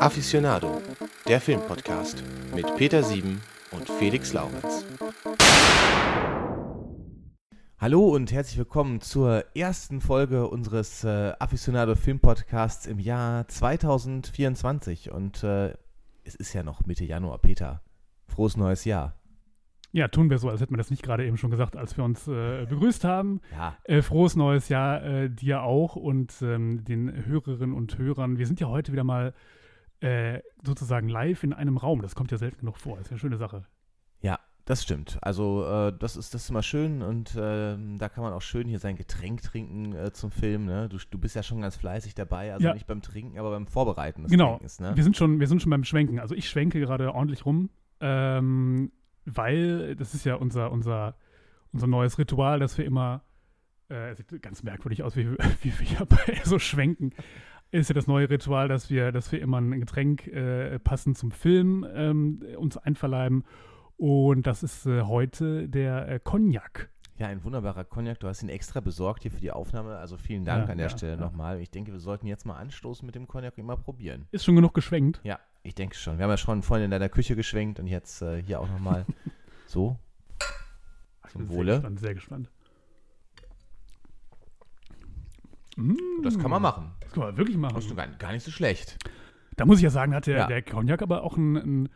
Aficionado, der Filmpodcast mit Peter Sieben und Felix Laurenz. Hallo und herzlich willkommen zur ersten Folge unseres äh, Aficionado Filmpodcasts im Jahr 2024. Und äh, es ist ja noch Mitte Januar, Peter. Frohes neues Jahr. Ja, tun wir so, als hätten wir das nicht gerade eben schon gesagt, als wir uns äh, begrüßt haben. Ja. Äh, frohes neues Jahr äh, dir auch und ähm, den Hörerinnen und Hörern. Wir sind ja heute wieder mal äh, sozusagen live in einem Raum. Das kommt ja selten genug vor. Das ist eine schöne Sache. Ja, das stimmt. Also äh, das ist das ist immer schön und ähm, da kann man auch schön hier sein Getränk trinken äh, zum Film. Ne? Du, du bist ja schon ganz fleißig dabei, also Ja. nicht beim Trinken, aber beim Vorbereiten des Genau. Trinkens. Ne? Wir, sind schon, wir sind schon beim Schwenken. Also ich schwenke gerade ordentlich rum, ähm, weil das ist ja unser, unser, unser neues Ritual, dass wir immer, äh, sieht ganz merkwürdig aus, wie, wie wir hier so schwenken, ist ja das neue Ritual, dass wir, dass wir immer ein Getränk äh, passend zum Film ähm, uns einverleiben. Und das ist äh, heute der äh, Cognac. Ja, ein wunderbarer Cognac. Du hast ihn extra besorgt hier für die Aufnahme. Also vielen Dank Ja, an der ja, Stelle ja. nochmal. Ich denke, wir sollten jetzt mal anstoßen mit dem Cognac und mal probieren. Ist schon genug geschwenkt. Ja, ich denke schon. Wir haben ja schon vorhin in deiner Küche geschwenkt und jetzt äh, hier auch nochmal so. Ich Zum bin Wohle. Sehr gespannt, sehr gespannt. Mm, Das kann man machen. Das kann man wirklich machen. Das ist gar, gar nicht so schlecht. Da muss ich ja sagen, hat der, Ja. der Cognac aber auch ein, ein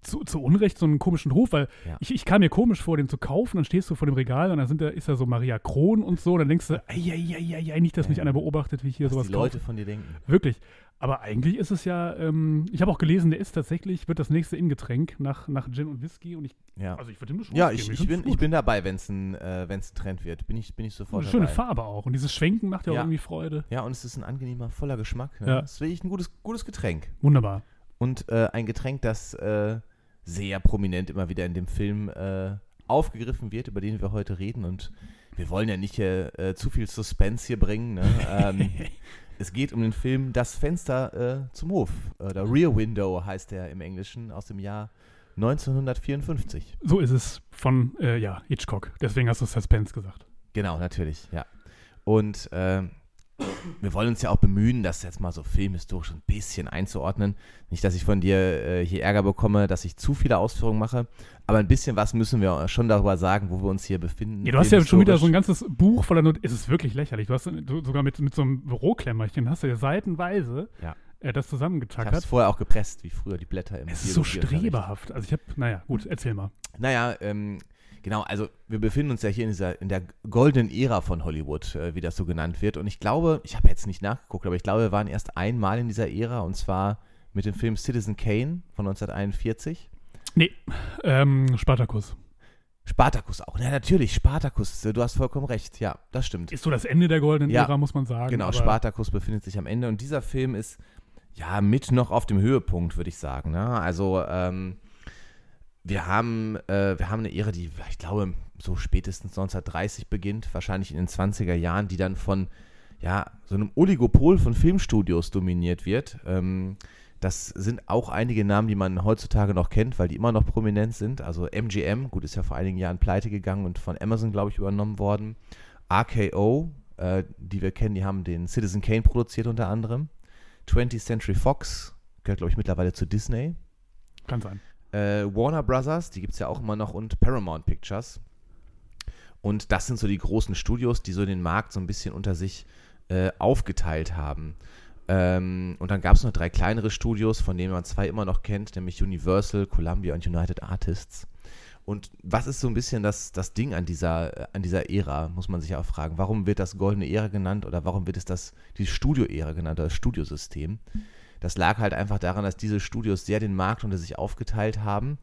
zu, zu Unrecht so einen komischen Ruf, weil Ja. ich, ich kam mir komisch vor, den zu kaufen, dann stehst du vor dem Regal und dann sind da, ist da so Maria Kron und so, dann denkst du, ei, ei, ei, ei, ei, nicht, dass mich einer beobachtet, wie ich hier Was sowas die kaufe. Leute von dir denken. Wirklich. Aber eigentlich ist es ja, ähm, ich habe auch gelesen, der ist tatsächlich, wird das nächste Innengetränk nach, nach Gin und Whisky und ich, Ja. also ich würde ihm eine Chance Ja, ich, ich, bin, ich bin dabei, wenn es ein, äh, wenn's ein Trend wird. Bin ich, bin ich sofort Eine schöne dabei. Farbe auch und dieses Schwenken macht ja auch Ja. irgendwie Freude. Ja, und es ist ein angenehmer, voller Geschmack. Ne? Ja. Es ist wirklich ein gutes, gutes Getränk. Wunderbar. Und äh, ein Getränk, das äh, sehr prominent immer wieder in dem Film äh, aufgegriffen wird, über den wir heute reden. Und wir wollen ja nicht äh, äh, zu viel Suspense hier bringen. Ne? ähm, es geht um den Film Das Fenster äh, zum Hof. Oder Rear Window heißt er im Englischen aus dem Jahr 1954. So ist es von, äh, ja, Hitchcock. Deswegen hast du Suspense gesagt. Genau, natürlich, ja. Und ähm, wir wollen uns ja auch bemühen, das jetzt mal so filmhistorisch ein bisschen einzuordnen. Nicht, dass ich von dir äh, hier Ärger bekomme, dass ich zu viele Ausführungen mache, aber ein bisschen was müssen wir schon darüber sagen, wo wir uns hier befinden. Ja, du hast ja schon wieder so ein ganzes Buch voller Not. Es ist wirklich lächerlich. Du hast du, sogar mit, mit so einem Büroklemmerchen, hast du ja seitenweise Ja. äh, das Ich habe es zusammengetackert. vorher auch gepresst, wie früher die Blätter im Es ist so streberhaft. Also ich habe, naja, gut, erzähl mal. Naja, ähm, genau, also wir befinden uns ja hier in dieser, in der goldenen Ära von Hollywood, äh, wie das so genannt wird. Und ich glaube, ich habe jetzt nicht nachgeguckt, aber ich glaube, wir waren erst einmal in dieser Ära und zwar mit dem Film Citizen Kane von 1941. Nee, ähm, Spartacus. Spartacus auch. Ja, natürlich, Spartacus, du hast vollkommen recht. Ja, das stimmt. Ist so das Ende der goldenen Ja, Ära, muss man sagen. Genau, Spartacus befindet sich am Ende und dieser Film ist ja mit noch auf dem Höhepunkt, würde ich sagen. Ne? Also ähm, wir haben äh, wir haben eine Ära, die ich glaube so spätestens 1930 beginnt, wahrscheinlich in den 20er Jahren, die dann von ja so einem Oligopol von Filmstudios dominiert wird. Ähm, das sind auch einige Namen, die man heutzutage noch kennt, weil die immer noch prominent sind. Also MGM, gut, ist ja vor einigen Jahren pleite gegangen und von Amazon, glaube ich, übernommen worden. RKO, äh, die wir kennen, die haben den Citizen Kane produziert unter anderem. 20th Century Fox, gehört, glaube ich, mittlerweile zu Disney. Kann sein. Äh, Warner Brothers, die gibt es ja auch immer noch, und Paramount Pictures. Und das sind so die großen Studios, die so den Markt so ein bisschen unter sich äh, aufgeteilt haben. Ähm, und dann gab es noch drei kleinere Studios, von denen man zwei immer noch kennt, nämlich Universal, Columbia und United Artists. Und was ist so ein bisschen das, das Ding an dieser, äh, an dieser Ära, muss man sich auch fragen. Warum wird das goldene Ära genannt oder warum wird es das, die Studio-Ära genannt oder das Studiosystem? Das lag halt einfach daran, dass diese Studios sehr den Markt unter sich aufgeteilt haben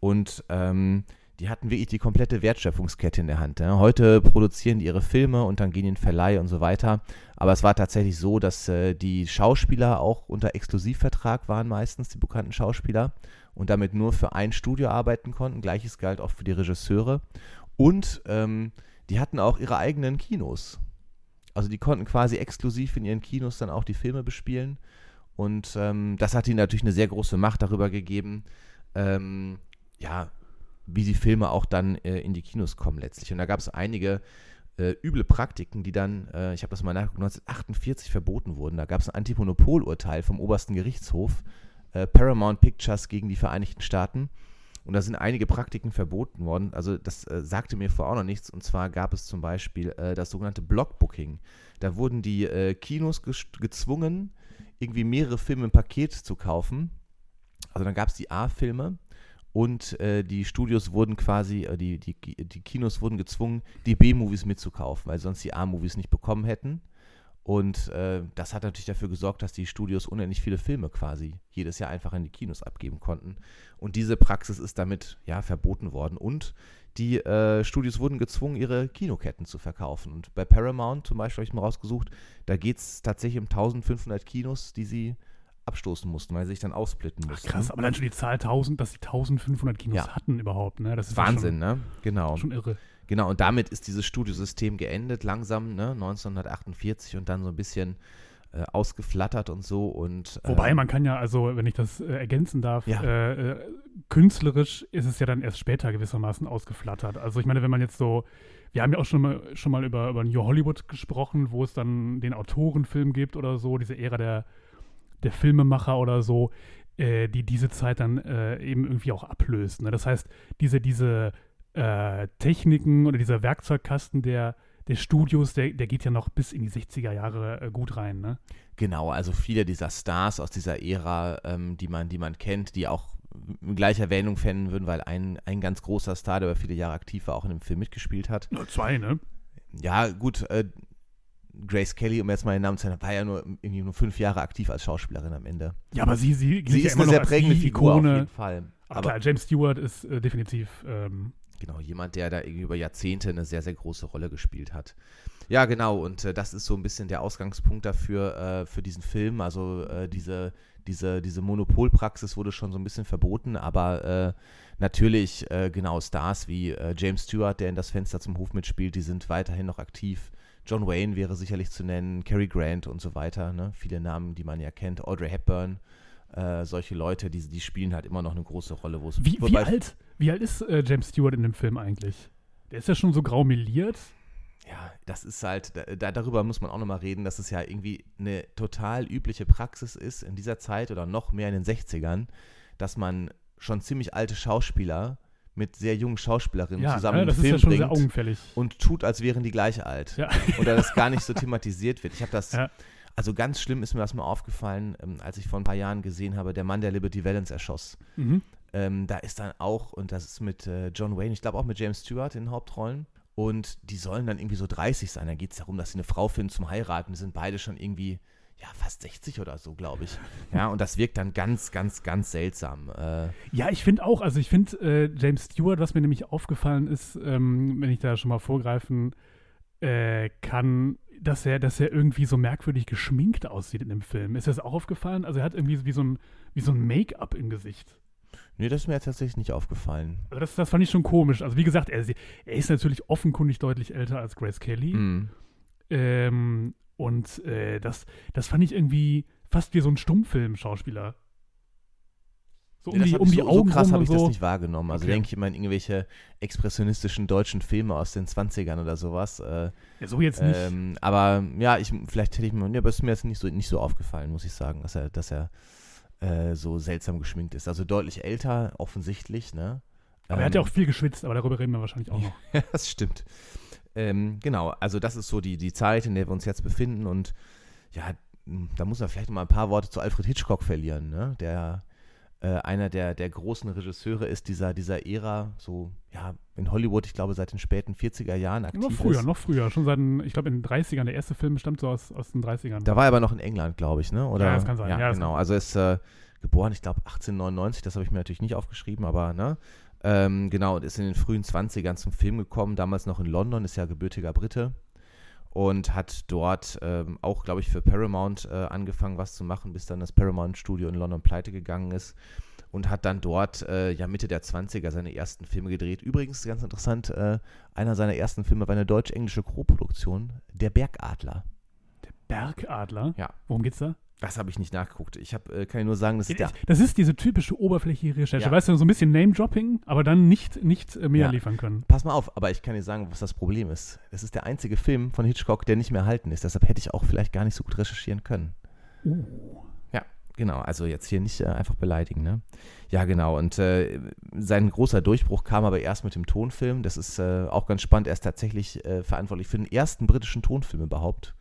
und ähm, die hatten wirklich die komplette Wertschöpfungskette in der Hand. Ja. Heute produzieren die ihre Filme und dann gehen in den Verleih und so weiter. Aber es war tatsächlich so, dass äh, die Schauspieler auch unter Exklusivvertrag waren meistens, die bekannten Schauspieler, und damit nur für ein Studio arbeiten konnten. Gleiches galt auch für die Regisseure. Und ähm, die hatten auch ihre eigenen Kinos. Also die konnten quasi exklusiv in ihren Kinos dann auch die Filme bespielen. Und ähm, das hat ihnen natürlich eine sehr große Macht darüber gegeben, ähm, ja, wie die Filme auch dann äh, in die Kinos kommen letztlich. Und da gab es einige äh, üble Praktiken, die dann, äh, ich habe das mal nachgeguckt, 1948 verboten wurden. Da gab es ein Antimonopolurteil vom obersten Gerichtshof, äh, Paramount Pictures gegen die Vereinigten Staaten. Und da sind einige Praktiken verboten worden. Also das äh, sagte mir vorher auch noch nichts. Und zwar gab es zum Beispiel äh, das sogenannte Blockbooking. Da wurden die äh, Kinos gezwungen, irgendwie mehrere Filme im Paket zu kaufen. Also dann gab es die A-Filme und äh, die Studios wurden quasi, äh, die, die, die Kinos wurden gezwungen, die B-Movies mitzukaufen, weil sonst die A-Movies nicht bekommen hätten. Und äh, das hat natürlich dafür gesorgt, dass die Studios unendlich viele Filme quasi jedes Jahr einfach in die Kinos abgeben konnten. Und diese Praxis ist damit ja verboten worden. Und die äh, Studios wurden gezwungen, ihre Kinoketten zu verkaufen. Und bei Paramount zum Beispiel habe ich mal rausgesucht, da geht es tatsächlich um 1500 Kinos, die sie abstoßen mussten, weil sie sich dann aufsplitten mussten. Ach, krass, aber dann schon die Zahl 1000, dass sie 1500 Kinos Ja. hatten überhaupt. Ne? Das ist Wahnsinn, ja ne? Genau. schon, schon irre. Genau, und damit ist dieses Studiosystem geendet, langsam, ne? 1948 und dann so ein bisschen äh, ausgeflattert und so. Und, äh, Wobei man kann ja, also wenn ich das äh, ergänzen darf, Ja. äh, äh, künstlerisch ist es ja dann erst später gewissermaßen ausgeflattert. Also ich meine, wenn man jetzt so, wir haben ja auch schon mal, schon mal über, über New Hollywood gesprochen, wo es dann den Autorenfilm gibt oder so, diese Ära der, der Filmemacher oder so, äh, die diese Zeit dann eben irgendwie auch ablöst. Ne? Das heißt, diese, diese äh, Techniken oder dieser Werkzeugkasten der, der Studios, der, der geht ja noch bis in die 60er Jahre äh, gut rein. Ne? Genau, also viele dieser Stars aus dieser Ära, ähm, die, man, die man kennt, die auch gleich Erwähnung fänden würden, weil ein, ein ganz großer Star, der über viele Jahre aktiv war, auch in dem Film mitgespielt hat. Nur zwei, ne? Ja, gut, äh, Grace Kelly, um jetzt mal den Namen zu nennen, war ja nur irgendwie nur fünf Jahre aktiv als Schauspielerin am Ende. Ja, aber sie, sie, Sie ja ist immer eine sehr prägende Figur auf jeden Fall. Aber, Aber klar, James Stewart ist äh, definitiv ähm, Genau, jemand, der da irgendwie über Jahrzehnte eine sehr, sehr große Rolle gespielt hat. Ja, genau, und äh, das ist so ein bisschen der Ausgangspunkt dafür, äh, für diesen Film. Also äh, diese, diese, diese Monopolpraxis wurde schon so ein bisschen verboten, aber äh, natürlich, äh, genau, Stars wie äh, James Stewart, der in das Fenster zum Hof mitspielt, die sind weiterhin noch aktiv. John Wayne wäre sicherlich zu nennen, Cary Grant und so weiter, ne? viele Namen, die man ja kennt, Audrey Hepburn, äh, solche Leute, die, die spielen halt immer noch eine große Rolle, wo es wie, wie, alt, wie alt ist äh, James Stewart in dem Film eigentlich? Der ist ja schon so graumeliert. Ja, das ist halt, da, da, darüber muss man auch nochmal reden, dass es ja irgendwie eine total übliche Praxis ist in dieser Zeit oder noch mehr in den 60ern, dass man schon ziemlich alte Schauspieler mit sehr jungen Schauspielerinnen Ja, zusammen ne, einen das ist Film ja schon augenfällig. und tut, als wären die gleich alt. Ja. Oder das gar nicht so thematisiert wird. Ich habe das, Ja. also ganz schlimm ist mir das mal aufgefallen, ähm, als ich vor ein paar Jahren gesehen habe, der Mann, der Liberty Valance erschoss. Mhm. Ähm, da ist dann auch, und das ist mit äh, John Wayne, ich glaube auch mit James Stewart in den Hauptrollen. Und die sollen dann irgendwie so 30 sein. Da geht es darum, dass sie eine Frau finden zum Heiraten. Die sind beide schon irgendwie, ja, fast 60 oder so, glaube ich. Ja, und das wirkt dann ganz, ganz, ganz seltsam. Äh, Ja, ich finde auch, also ich finde äh, James Stewart, was mir nämlich aufgefallen ist, ähm, wenn ich da schon mal vorgreifen äh, kann, dass er, dass er irgendwie so merkwürdig geschminkt aussieht in dem Film. Ist das auch aufgefallen? Also er hat irgendwie wie so ein, wie so ein Make-up im Gesicht. Nee, das ist mir tatsächlich nicht aufgefallen. Also das, das fand ich schon komisch. Also wie gesagt, er, er ist natürlich offenkundig deutlich älter als Grace Kelly. Mm. Ähm, und äh, das, das fand ich irgendwie fast wie so ein Stummfilm-Schauspieler. So um Nee, die, um die so, Augen so krass habe ich so. das nicht wahrgenommen. Also Okay. denke ich immer an irgendwelche expressionistischen deutschen Filme aus den 20ern oder sowas. Äh, Ja, so jetzt nicht. ähm, aber ja, ich, vielleicht hätte ich mir, nee, aber es ist mir jetzt nicht so, nicht so aufgefallen, muss ich sagen, dass er, dass er äh, so seltsam geschminkt ist. Also deutlich älter, offensichtlich, ne? aber er hat ja auch Ähm, viel geschwitzt, aber darüber reden wir wahrscheinlich auch noch. Ja, das stimmt. Ähm, genau, also das ist so die, die Zeit, in der wir uns jetzt befinden und ja, da muss man vielleicht noch mal ein paar Worte zu Alfred Hitchcock verlieren, ne? der äh, einer der, der großen Regisseure ist dieser, dieser Ära, so ja, in Hollywood, ich glaube, seit den späten 40er Jahren aktiv Noch früher, ist. noch früher. Schon seit, den- ich glaube, in den 30ern. Der erste Film stammt so aus, aus den 30ern. Da war er aber noch in England, glaube ich, ne? Oder? Ja, das kann sein. Ja, Ja, genau. Also er ist äh, geboren, ich glaube, 1899, das habe ich mir natürlich nicht aufgeschrieben, aber ne? Ähm, genau, und ist in den frühen 20ern zum Film gekommen, damals noch in London, ist ja gebürtiger Brite und hat dort ähm, auch, glaube ich, für Paramount äh, angefangen, was zu machen, bis dann das Paramount-Studio in London pleite gegangen ist und hat dann dort äh, ja Mitte der 20er seine ersten Filme gedreht. Übrigens, ganz interessant, äh, einer seiner ersten Filme war eine deutsch-englische Co-Produktion, Der Bergadler. Bergadler. Ja. Worum geht's da? Das habe ich nicht nachgeguckt. Ich hab, äh, kann ja nur sagen, das ist der. Das ist diese typische oberflächliche Recherche. Ja. Weißt du, so ein bisschen Name-Dropping, aber dann nicht, nicht äh, mehr Ja. liefern können. Pass mal auf, aber ich kann dir sagen, was das Problem ist. Das ist der einzige Film von Hitchcock, der nicht mehr erhalten ist. Deshalb hätte ich auch vielleicht gar nicht so gut recherchieren können. Uh. Genau, also jetzt hier nicht äh, einfach beleidigen, ne? Ja, genau. Und äh, sein großer Durchbruch kam aber erst mit dem Tonfilm. Das ist äh, auch ganz spannend. Er ist tatsächlich äh, verantwortlich für den ersten britischen Tonfilm überhaupt.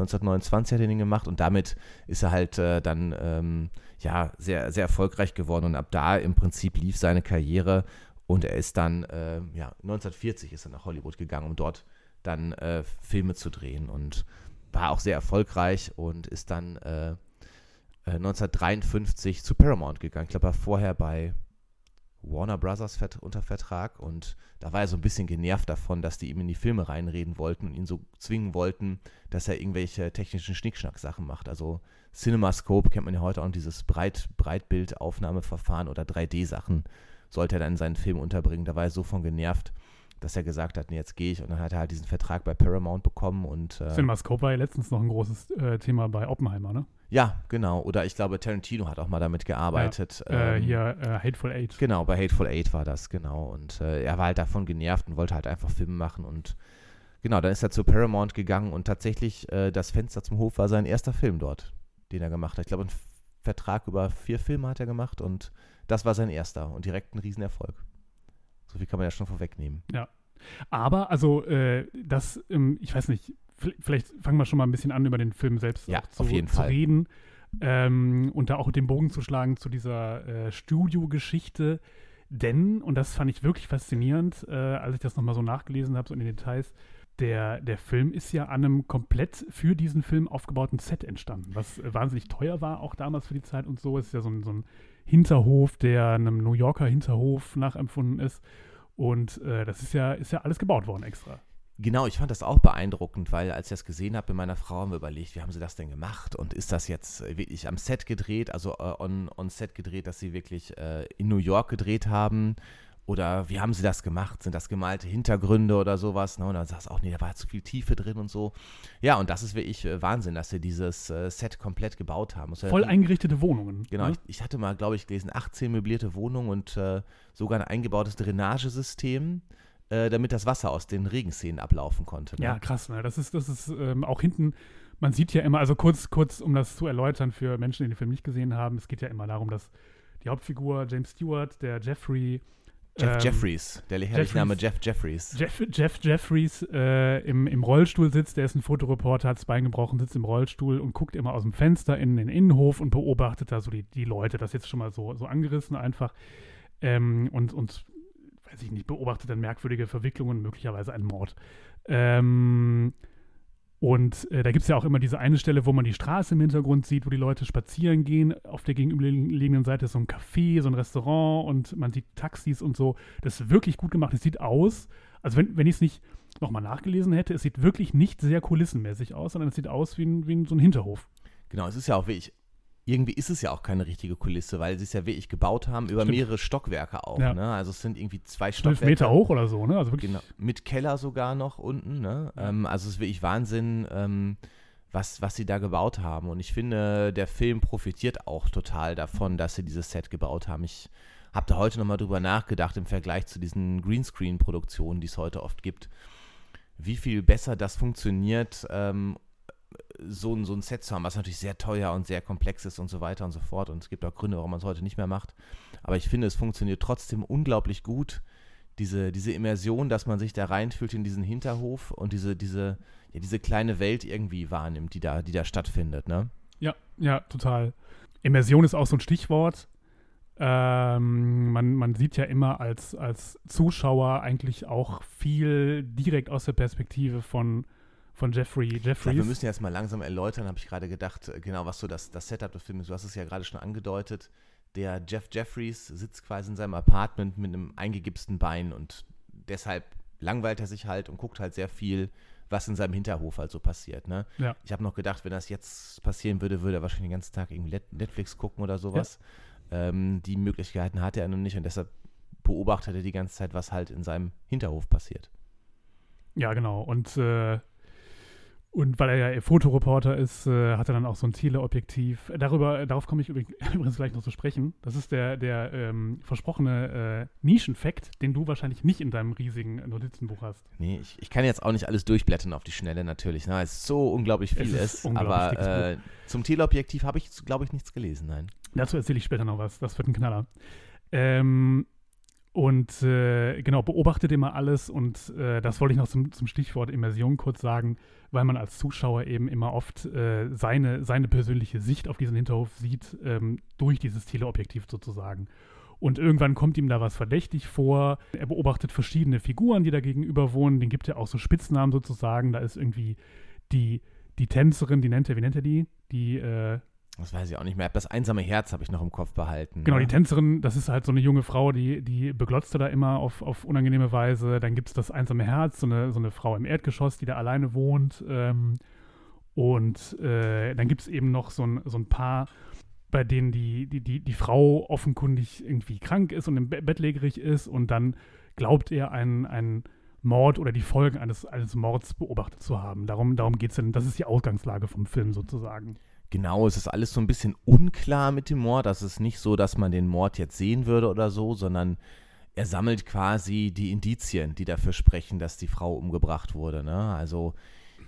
1929 hat er den gemacht und damit ist er halt äh, dann ähm, ja sehr, sehr erfolgreich geworden. Und ab da im Prinzip lief seine Karriere und er ist dann, äh, ja, 1940 ist er nach Hollywood gegangen, um dort dann äh, Filme zu drehen und war auch sehr erfolgreich und ist dann äh, äh, 1953 zu Paramount gegangen. Ich glaube, er war vorher bei Warner Brothers unter Vertrag und da war er so ein bisschen genervt davon, dass die ihm in die Filme reinreden wollten und ihn so zwingen wollten, dass er irgendwelche technischen Schnickschnack-Sachen macht. Also CinemaScope kennt man ja heute auch, dieses Breit Breitbildaufnahmeverfahren oder 3D-Sachen sollte er dann in seinen Film unterbringen. Da war er so von genervt, dass er gesagt hat, nee, jetzt gehe ich. Und dann hat er halt diesen Vertrag bei Paramount bekommen und äh, CinemaScope war ja letztens noch ein großes äh, Thema bei Oppenheimer, ne? ja, genau. Oder ich glaube, Tarantino hat auch mal damit gearbeitet. äh, ähm, hier äh, Hateful Eight. Genau, bei Hateful Eight war das, genau. Und äh, er war halt davon genervt und wollte halt einfach Filme machen. Und genau, dann ist er zu Paramount gegangen und tatsächlich äh, das Fenster zum Hof war sein erster Film dort, den er gemacht hat. Ich glaube, einen Vertrag über vier Filme hat er gemacht und das war sein erster und direkt ein Riesenerfolg. So viel kann man ja schon vorwegnehmen. Aber, also, äh, das, ähm, ich weiß nicht, vielleicht fangen wir schon mal ein bisschen an, über den Film selbst Ja, zu, auf jeden zu Fall. reden. Ähm, und da auch den Bogen zu schlagen zu dieser äh, Studiogeschichte. Denn, und das fand ich wirklich faszinierend, äh, als ich das nochmal so nachgelesen habe, so in den Details, der, der Film ist ja an einem komplett für diesen Film aufgebauten Set entstanden, was äh, wahnsinnig teuer war, auch damals für die Zeit und so. Es ist ja so ein, so ein Hinterhof, der einem New Yorker Hinterhof nachempfunden ist. Und äh, das ist ja, ist ja alles gebaut worden extra. Genau, ich fand das auch beeindruckend, weil als ich das gesehen habe mit meiner Frau, haben wir überlegt, wie haben sie das denn gemacht? Und ist das jetzt wirklich am Set gedreht, also äh, on, on Set gedreht, dass sie wirklich äh, in New York gedreht haben? Oder wie haben sie das gemacht? Sind das gemalte Hintergründe oder sowas? Ne? Und dann sagst du auch, nee, da war zu viel Tiefe drin und so. Ja, und das ist wirklich äh, Wahnsinn, dass sie dieses äh, Set komplett gebaut haben. Das Voll eingerichtete Wohnungen. Genau, ne? ich, ich hatte mal, glaube ich, gelesen, 18 möblierte Wohnungen und äh, sogar ein eingebautes Drainagesystem, äh, damit das Wasser aus den Regenszenen ablaufen konnte. Ne? Ja, krass, ne? Das ist, das ist ähm, auch hinten, man sieht ja immer, also kurz, kurz, um das zu erläutern für Menschen, die den Film nicht gesehen haben, es geht ja immer darum, dass die Hauptfigur James Stewart, der Jeffrey Jeff ähm, Jeffries, der herrliche Name Jeff Jeffries. Jeff, Jeff Jeffries äh, im, im Rollstuhl sitzt, der ist ein Fotoreporter, hat das Bein gebrochen, sitzt im Rollstuhl und guckt immer aus dem Fenster in den Innenhof und beobachtet da so die, die Leute. Das ist jetzt schon mal so, so angerissen einfach. Ähm, und, und, weiß ich nicht, beobachtet dann merkwürdige Verwicklungen, möglicherweise einen Mord. Ähm, und äh, da gibt es ja auch immer diese eine Stelle, wo man die Straße im Hintergrund sieht, wo die Leute spazieren gehen. Auf der gegenüberliegenden Seite ist so ein Café, so ein Restaurant und man sieht Taxis und so. Das ist wirklich gut gemacht. Es sieht aus, also wenn, wenn ich es nicht nochmal nachgelesen hätte, es sieht wirklich nicht sehr kulissenmäßig aus, sondern es sieht aus wie, ein, wie ein, so ein Hinterhof. Genau, es ist ja auch wirklich, irgendwie ist es ja auch keine richtige Kulisse, weil sie es ja wirklich gebaut haben über Stimmt. mehrere Stockwerke auch. Ja. Ne? Also es sind irgendwie zwei Stockwerke. Meter hoch oder so, ne? Also wirklich. Genau, mit Keller sogar noch unten. Ne? Ähm, also es ist wirklich Wahnsinn, ähm, was, was sie da gebaut haben. Und ich finde, der Film profitiert auch total davon, dass sie dieses Set gebaut haben. Ich habe da heute nochmal drüber nachgedacht im Vergleich zu diesen Greenscreen-Produktionen, die es heute oft gibt, wie viel besser das funktioniert, ähm, so, ein- so ein Set zu haben, was natürlich sehr teuer und sehr komplex ist und so weiter und so fort. Und es gibt auch Gründe, warum man es heute nicht mehr macht. Aber ich finde, es funktioniert trotzdem unglaublich gut, diese, diese Immersion, dass man sich da reinfühlt in diesen Hinterhof und diese, diese, ja, diese kleine Welt irgendwie wahrnimmt, die da, die da stattfindet, ne? Ja, ja, total. Immersion ist auch so ein Stichwort. Ähm, man, man sieht ja immer als, als Zuschauer eigentlich auch viel direkt aus der Perspektive von, von Jeffrey Jeffries. wir müssen jetzt mal langsam erläutern, habe ich gerade gedacht, äh, genau, was so das, das Setup des Films ist. Du hast es ja gerade schon angedeutet. Der Jeff Jeffries sitzt quasi in seinem Apartment mit einem eingegipsten Bein und deshalb langweilt er sich halt und guckt halt sehr viel, was in seinem Hinterhof halt so passiert. Ne? Ja. Ich habe noch gedacht, wenn das jetzt passieren würde, würde er wahrscheinlich den ganzen Tag irgendwie Net- Netflix gucken oder sowas. Ähm, die Möglichkeiten hatte er noch nicht und deshalb beobachtet er die ganze Zeit, was halt in seinem Hinterhof passiert. Ja, genau. Und, äh, Und weil er ja Fotoreporter ist, äh, hat er dann auch so ein Teleobjektiv. Darüber, darauf komme ich übrigens gleich noch zu sprechen. Das ist der, der ähm, versprochene äh, Nischenfakt, den du wahrscheinlich nicht in deinem riesigen Notizenbuch hast. Nee, ich, ich kann jetzt auch nicht alles durchblättern auf die Schnelle natürlich, ne, weil es so unglaublich viel Es ist. ist unglaublich aber äh, zum Teleobjektiv habe ich, glaube ich, nichts gelesen, nein. Dazu erzähle ich später noch was. Das wird ein Knaller. Ähm, und äh, genau, beobachtet immer alles und äh, das wollte ich noch zum, zum Stichwort Immersion kurz sagen, weil man als Zuschauer eben immer oft äh, seine, seine persönliche Sicht auf diesen Hinterhof sieht, ähm, durch dieses Teleobjektiv sozusagen. Und irgendwann kommt ihm da was verdächtig vor. Er beobachtet verschiedene Figuren, die da gegenüber wohnen. Den gibt er auch so Spitznamen sozusagen. Da ist irgendwie die, die Tänzerin, die nennt er, wie nennt er die? Die, äh, Das weiß ich auch nicht mehr. Das einsame Herz habe ich noch im Kopf behalten. Genau, ne? die Tänzerin, das ist halt so eine junge Frau, die, die beglotzt er da immer auf, auf unangenehme Weise. Dann gibt es das einsame Herz, so eine, so eine Frau im Erdgeschoss, die da alleine wohnt. Ähm, und äh, dann gibt es eben noch so ein, so ein Paar, bei denen die, die, die, die Frau offenkundig irgendwie krank ist und im Be bettlägerig ist. Und dann glaubt er, einen, einen Mord oder die Folgen eines, eines Mords beobachtet zu haben. Darum, darum geht es dann. Das ist die Ausgangslage vom Film sozusagen. Genau, es ist alles so ein bisschen unklar mit dem Mord. Das ist nicht so, dass man den Mord jetzt sehen würde oder so, sondern er sammelt quasi die Indizien, die dafür sprechen, dass die Frau umgebracht wurde. Ne? Also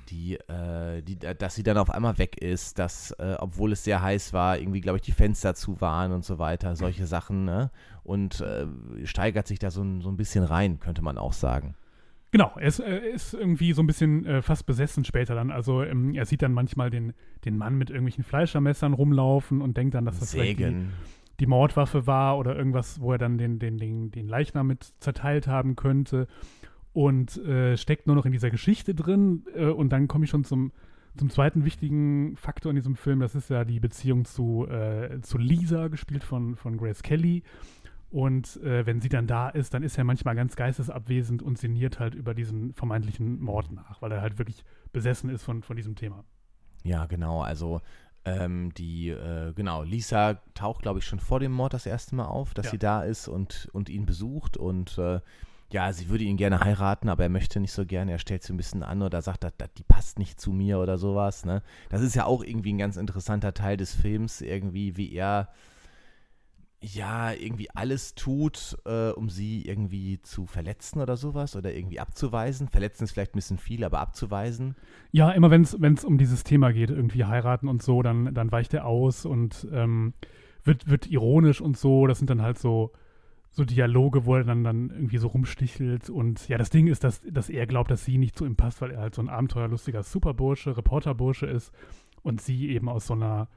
die, äh, die, dass sie dann auf einmal weg ist, dass, äh, obwohl es sehr heiß war, irgendwie, glaube ich, die Fenster zu waren und so weiter, solche Sachen. Ne? Und äh, steigert sich da so, so ein bisschen rein, könnte man auch sagen. Genau, er ist, äh, ist irgendwie so ein bisschen äh, fast besessen später dann. Also ähm, er sieht dann manchmal den, den Mann mit irgendwelchen Fleischermessern rumlaufen und denkt dann, dass das vielleicht die, die Mordwaffe war oder irgendwas, wo er dann den, den, den, den Leichnam mit zerteilt haben könnte. Und äh, steckt nur noch in dieser Geschichte drin. Äh, und dann komme ich schon zum, zum zweiten wichtigen Faktor in diesem Film. Das ist ja die Beziehung zu, äh, zu Lisa, gespielt von, von Grace Kelly. Und äh, wenn sie dann da ist, dann ist er manchmal ganz geistesabwesend und sinniert halt über diesen vermeintlichen Mord nach, weil er halt wirklich besessen ist von, von diesem Thema. Ja, genau. Also ähm, die, äh, genau, Lisa taucht, glaube ich, schon vor dem Mord das erste Mal auf, dass Ja. sie da ist und, und ihn besucht und äh, ja, sie würde ihn gerne heiraten, aber er möchte nicht so gerne. Er stellt sie ein bisschen an oder sagt, dass, dass die passt nicht zu mir oder sowas. Ne? Das ist ja auch irgendwie ein ganz interessanter Teil des Films, irgendwie, wie er ja irgendwie alles tut, äh, um sie irgendwie zu verletzen oder sowas oder irgendwie abzuweisen. Verletzen ist vielleicht ein bisschen viel, aber abzuweisen. Ja, immer wenn es um dieses Thema geht, irgendwie heiraten und so, dann, dann weicht er aus und ähm, wird, wird ironisch und so. Das sind dann halt so, so Dialoge, wo er dann, dann irgendwie so rumstichelt. Und ja, das Ding ist, dass, dass er glaubt, dass sie nicht zu ihm passt, weil er halt so ein abenteuerlustiger Superbursche, Reporterbursche ist und sie eben aus so einer,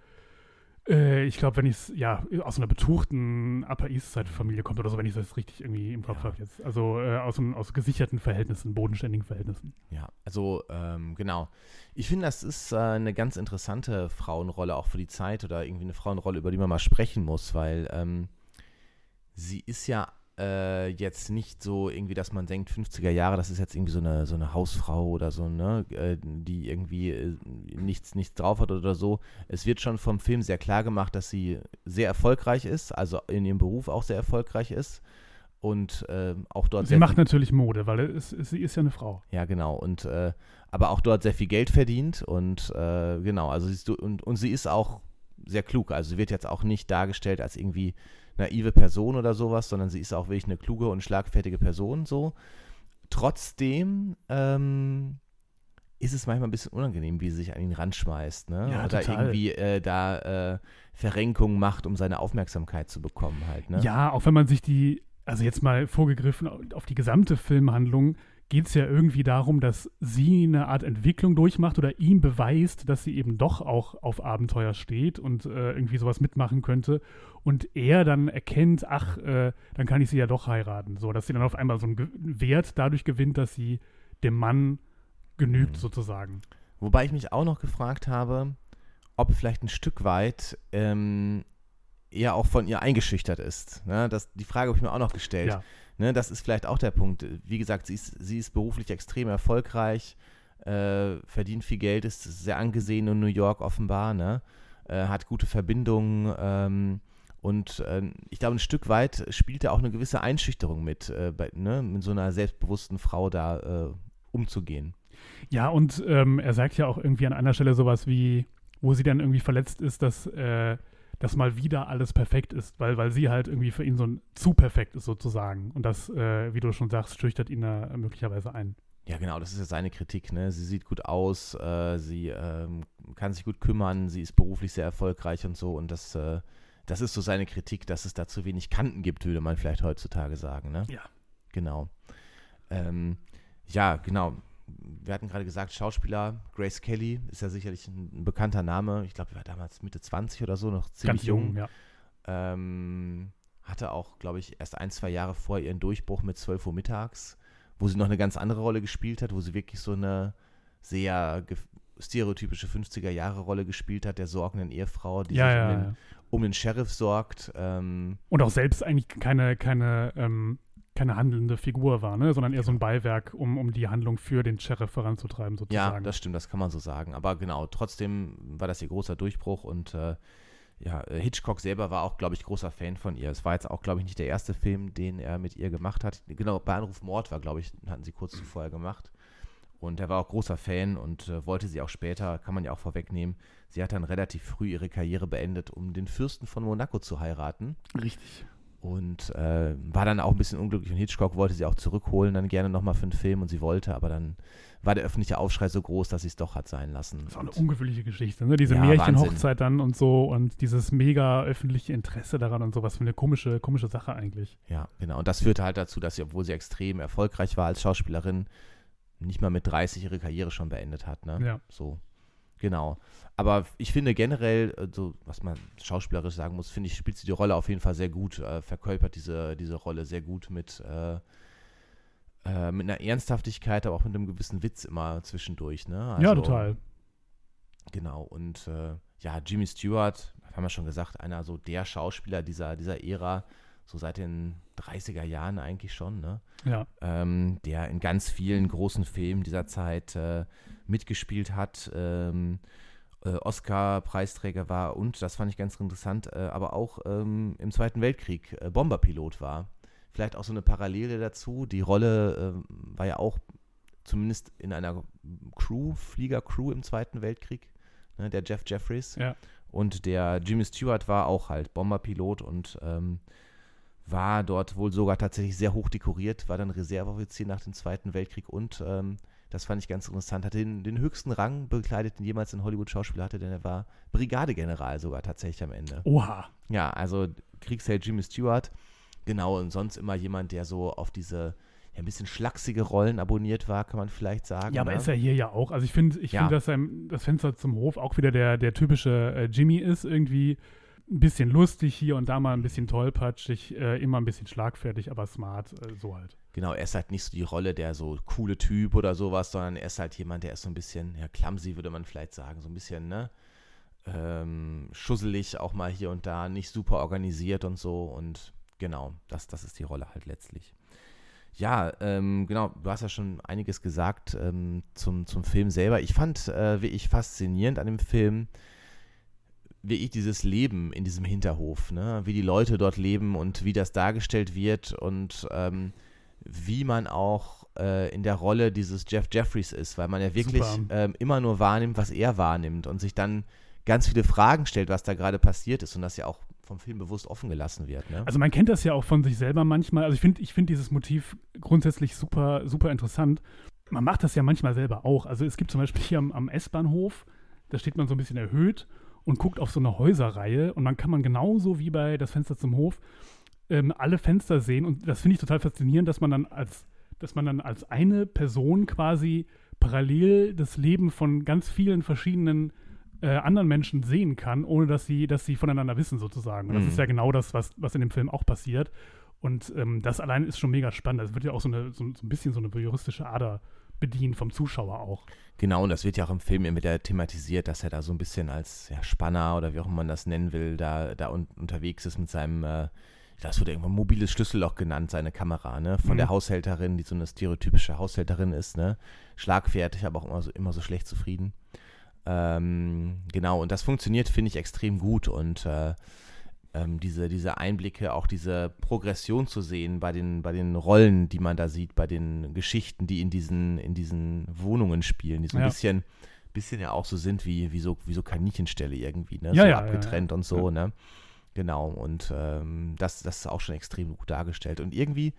ich glaube, wenn ich es, ja, aus einer betuchten Upper East Side Familie kommt oder so, wenn ich das richtig irgendwie im Kopf Ja. habe jetzt. Also äh, aus, aus gesicherten Verhältnissen, bodenständigen Verhältnissen. Ja, also ähm, genau. Ich finde, das ist äh, eine ganz interessante Frauenrolle auch für die Zeit oder irgendwie eine Frauenrolle, über die man mal sprechen muss, weil ähm, sie ist ja äh, jetzt nicht so irgendwie, dass man denkt, 50er Jahre, das ist jetzt irgendwie so eine, so eine Hausfrau oder so, ne, äh, die irgendwie äh, nichts, nichts drauf hat oder so. Es wird schon vom Film sehr klar gemacht, dass sie sehr erfolgreich ist, also in ihrem Beruf auch sehr erfolgreich ist und ähm, auch dort Sie macht natürlich Mode, weil es, es, sie ist ja eine Frau. ja, genau. Und äh, aber auch dort sehr viel Geld verdient und äh, genau, also siehst du, und, und sie ist auch sehr klug. Also sie wird jetzt auch nicht dargestellt als irgendwie naive Person oder sowas, sondern sie ist auch wirklich eine kluge und schlagfertige Person so. Trotzdem ähm, ist es manchmal ein bisschen unangenehm, wie sie sich an ihn ranschmeißt, ne? Ja, Oder total. irgendwie äh, da äh, Verrenkungen macht, um seine Aufmerksamkeit zu bekommen halt, ne? Ja, auch wenn man sich die, also jetzt mal vorgegriffen auf- auf die gesamte Filmhandlung, geht es ja irgendwie darum, dass sie eine Art Entwicklung durchmacht oder ihm beweist, dass sie eben doch auch auf Abenteuer steht und äh, irgendwie sowas mitmachen könnte. Und er dann erkennt, ach, äh, dann kann ich sie ja doch heiraten. So, dass sie dann auf einmal so einen Ge Wert dadurch gewinnt, dass sie dem Mann genügt, Mhm. sozusagen. Wobei ich mich auch noch gefragt habe, ob vielleicht ein Stück weit ähm, er auch von ihr eingeschüchtert ist. Ne? Das, die Frage habe ich mir auch noch gestellt. Ja. Ne? Das ist vielleicht auch der Punkt. Wie gesagt, sie ist, sie ist beruflich extrem erfolgreich, äh, verdient viel Geld, ist sehr angesehen in New York offenbar, ne? äh, hat gute Verbindungen. Ähm, und äh, ich glaube, ein Stück weit spielt da auch eine gewisse Einschüchterung mit, äh, bei, ne? mit so einer selbstbewussten Frau da äh, umzugehen. Ja, und ähm, er sagt ja auch irgendwie an einer Stelle sowas wie, wo sie dann irgendwie verletzt ist, dass, äh, dass mal wieder alles perfekt ist, weil, weil sie halt irgendwie für ihn so ein zu perfekt ist sozusagen. Und das, äh, wie du schon sagst, schüchtert ihn da möglicherweise ein. Ja, genau, das ist ja seine Kritik. Ne? Sie sieht gut aus, äh, sie ähm, kann sich gut kümmern, sie ist beruflich sehr erfolgreich und so. Und das, äh, das ist so seine Kritik, dass es da zu wenig Kanten gibt, würde man vielleicht heutzutage sagen. Ne? Ja. Genau. Ähm, ja, genau. Wir hatten gerade gesagt, Schauspieler Grace Kelly ist ja sicherlich ein, ein bekannter Name. Ich glaube, sie war damals Mitte 20 oder so, noch ziemlich Ganz jung, jung. ja. Ähm, hatte auch, glaube ich, erst ein, zwei Jahre vor ihren Durchbruch mit 12 Uhr mittags, wo sie noch eine ganz andere Rolle gespielt hat, wo sie wirklich so eine sehr stereotypische 50er-Jahre-Rolle gespielt hat, der sorgenden Ehefrau, die Ja, sich ja, um, den, um den Sheriff sorgt. Ähm, Und auch selbst eigentlich keine, keine, ähm, keine handelnde Figur war, ne? sondern eher so ein Beiwerk, um, um die Handlung für den Sheriff voranzutreiben, ja, sozusagen. das stimmt, das kann man so sagen. Aber genau, trotzdem war das ihr großer Durchbruch und äh, ja, Hitchcock selber war auch, glaube ich, großer Fan von ihr. Es war jetzt auch, glaube ich, nicht der erste Film, den er mit ihr gemacht hat. Genau, bei Anruf Mord war, glaube ich, hatten sie kurz zuvor gemacht. Und er war auch großer Fan und äh, wollte sie auch später, kann man ja auch vorwegnehmen, sie hat dann relativ früh ihre Karriere beendet, um den Fürsten von Monaco zu heiraten. Richtig. Und äh, war dann auch ein bisschen unglücklich und Hitchcock wollte sie auch zurückholen, dann gerne nochmal für einen Film und sie wollte, aber dann war der öffentliche Aufschrei so groß, dass sie es doch hat sein lassen. Das auch eine ungewöhnliche Geschichte, ne? Diese Ja, Märchenhochzeit dann und so und dieses mega öffentliche Interesse daran und so, was für eine komische, komische Sache eigentlich. Ja, genau. Und das führte halt dazu, dass sie, obwohl sie extrem erfolgreich war als Schauspielerin, nicht mal mit 30 ihre Karriere schon beendet hat. Ne? Ja. So, genau. Aber ich finde generell, so was man schauspielerisch sagen muss, finde ich, spielt sie die Rolle auf jeden Fall sehr gut, äh, verkörpert diese, diese Rolle sehr gut mit, äh, äh, mit einer Ernsthaftigkeit, aber auch mit einem gewissen Witz immer zwischendurch. Ne? ja, Also, total. Genau, und äh, ja, Jimmy Stewart, haben wir schon gesagt, einer so der Schauspieler dieser, dieser Ära, so seit den 30er Jahren eigentlich schon, ne? Ja. ähm, der in ganz vielen großen Filmen dieser Zeit äh, mitgespielt hat, ähm, äh, Oscar-Preisträger war und, das fand ich ganz interessant, äh, aber auch ähm, im Zweiten Weltkrieg äh, Bomberpilot war. Vielleicht auch so eine Parallele dazu. Die Rolle äh, war ja auch zumindest in einer Crew, Fliegercrew im Zweiten Weltkrieg, ne, der Jeff Jeffries. Ja. Und der Jimmy Stewart war auch halt Bomberpilot und ähm, war dort wohl sogar tatsächlich sehr hoch dekoriert, war dann Reserveoffizier nach dem Zweiten Weltkrieg und ähm, das fand ich ganz interessant, hat den, den höchsten Rang bekleidet, den jemals ein Hollywood-Schauspieler hatte, denn er war Brigadegeneral sogar tatsächlich am Ende. Oha. Ja, also Kriegsheld Jimmy Stewart, genau, und sonst immer jemand, der so auf diese ja, ein bisschen schlachsige Rollen abonniert war, kann man vielleicht sagen. Ja, aber ne? ist er hier ja auch. Also ich finde, ich Ja. finde, dass sein, das Fenster zum Hof auch wieder der, der typische äh, Jimmy ist. Irgendwie ein bisschen lustig hier und da mal ein bisschen tollpatschig, äh, immer ein bisschen schlagfertig, aber smart, äh, so halt. Genau, er ist halt nicht so die Rolle der so coole Typ oder sowas, sondern er ist halt jemand, der ist so ein bisschen, ja, clumsy würde man vielleicht sagen, so ein bisschen, ne? Ähm, schusselig auch mal hier und da, nicht super organisiert und so und genau, das, das ist die Rolle halt letztlich. Ja, ähm, genau, du hast ja schon einiges gesagt ähm, zum, zum Film selber. Ich fand äh, wirklich faszinierend an dem Film, wie ich dieses Leben in diesem Hinterhof, ne? wie die Leute dort leben und wie das dargestellt wird und ähm, wie man auch äh, in der Rolle dieses Jeff Jeffries ist, weil man ja wirklich ähm, immer nur wahrnimmt, was er wahrnimmt und sich dann ganz viele Fragen stellt, was da gerade passiert ist und das ja auch vom Film bewusst offen gelassen wird. Ne? Also man kennt das ja auch von sich selber manchmal. Also ich finde ich find dieses Motiv grundsätzlich super, super interessant. Man macht das ja manchmal selber auch. Also es gibt zum Beispiel hier am, am S-Bahnhof, da steht man so ein bisschen erhöht und guckt auf so eine Häuserreihe und dann kann man genauso wie bei das Fenster zum Hof ähm, alle Fenster sehen und das finde ich total faszinierend, dass man dann als dass man dann als eine Person quasi parallel das Leben von ganz vielen verschiedenen äh, anderen Menschen sehen kann, ohne dass sie, dass sie voneinander wissen, sozusagen. Und das Mhm. ist ja genau das, was, was in dem Film auch passiert. Und ähm, das allein ist schon mega spannend. Es wird ja auch so, eine, so, so ein bisschen so eine juristische Ader bedient vom Zuschauer auch. Genau, und das wird ja auch im Film immer wieder thematisiert, dass er da so ein bisschen als ja, Spanner oder wie auch immer man das nennen will, da, da un unterwegs ist mit seinem, äh, das wurde irgendwann mobiles Schlüsselloch genannt, seine Kamera, ne? Von Mhm. der Haushälterin, die so eine stereotypische Haushälterin ist, ne? Schlagfertig, aber auch immer so, immer so schlecht zufrieden. Ähm, genau, und das funktioniert, finde ich, extrem gut. Und äh, ähm, diese, diese Einblicke, auch diese Progression zu sehen bei den, bei den Rollen, die man da sieht, bei den Geschichten, die in diesen, in diesen Wohnungen spielen, die so ein Ja. bisschen, bisschen ja auch so sind wie, wie, so, wie so Kaninchenställe irgendwie, ne? Ja, so ja, abgetrennt und so, ne? Genau, und ähm, das, das ist auch schon extrem gut dargestellt. Und irgendwie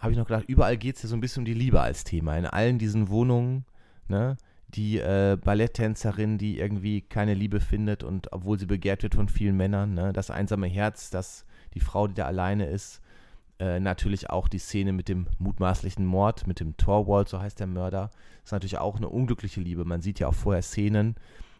habe ich noch gedacht, überall geht es ja so ein bisschen um die Liebe als Thema. In allen diesen Wohnungen, ne? Die äh, Balletttänzerin, die irgendwie keine Liebe findet und obwohl sie begehrt wird von vielen Männern, ne? Das einsame Herz, das, die Frau, die da alleine ist. Äh, natürlich auch die Szene mit dem mutmaßlichen Mord, mit dem Torwald, so heißt der Mörder. ist natürlich auch eine unglückliche Liebe. Man sieht ja auch vorher Szenen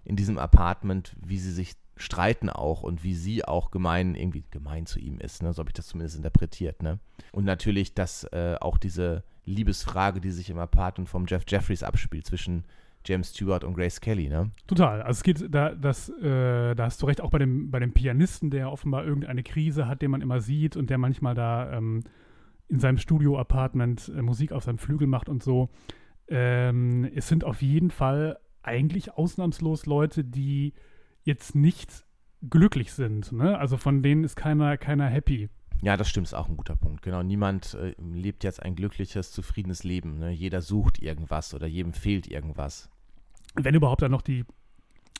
in diesem Apartment, wie sie sich streiten auch und wie sie auch gemein, irgendwie gemein zu ihm ist, ne? so habe ich das zumindest interpretiert. Ne? Und natürlich, dass äh, auch diese Liebesfrage, die sich im Apartment vom Jeff Jeffries abspielt, zwischen James Stewart und Grace Kelly, ne? Total. Also es geht, da, das, äh, da hast du recht, auch bei dem, bei dem Pianisten, der offenbar irgendeine Krise hat, den man immer sieht und der manchmal da ähm, in seinem Studio-Apartment äh, Musik auf seinem Flügel macht und so. Ähm, es sind auf jeden Fall eigentlich ausnahmslos Leute, die jetzt nicht glücklich sind. Ne? Also von denen ist keiner, keiner happy. Ja, das stimmt, ist auch ein guter Punkt. Genau, niemand äh, lebt jetzt ein glückliches, zufriedenes Leben. Ne? Jeder sucht irgendwas oder jedem fehlt irgendwas. Wenn überhaupt dann noch die,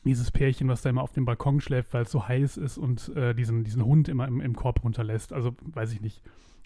dieses Pärchen, was da immer auf dem Balkon schläft, weil es so heiß ist und äh, diesen, diesen Hund immer im, im Korb runterlässt. Also weiß ich nicht.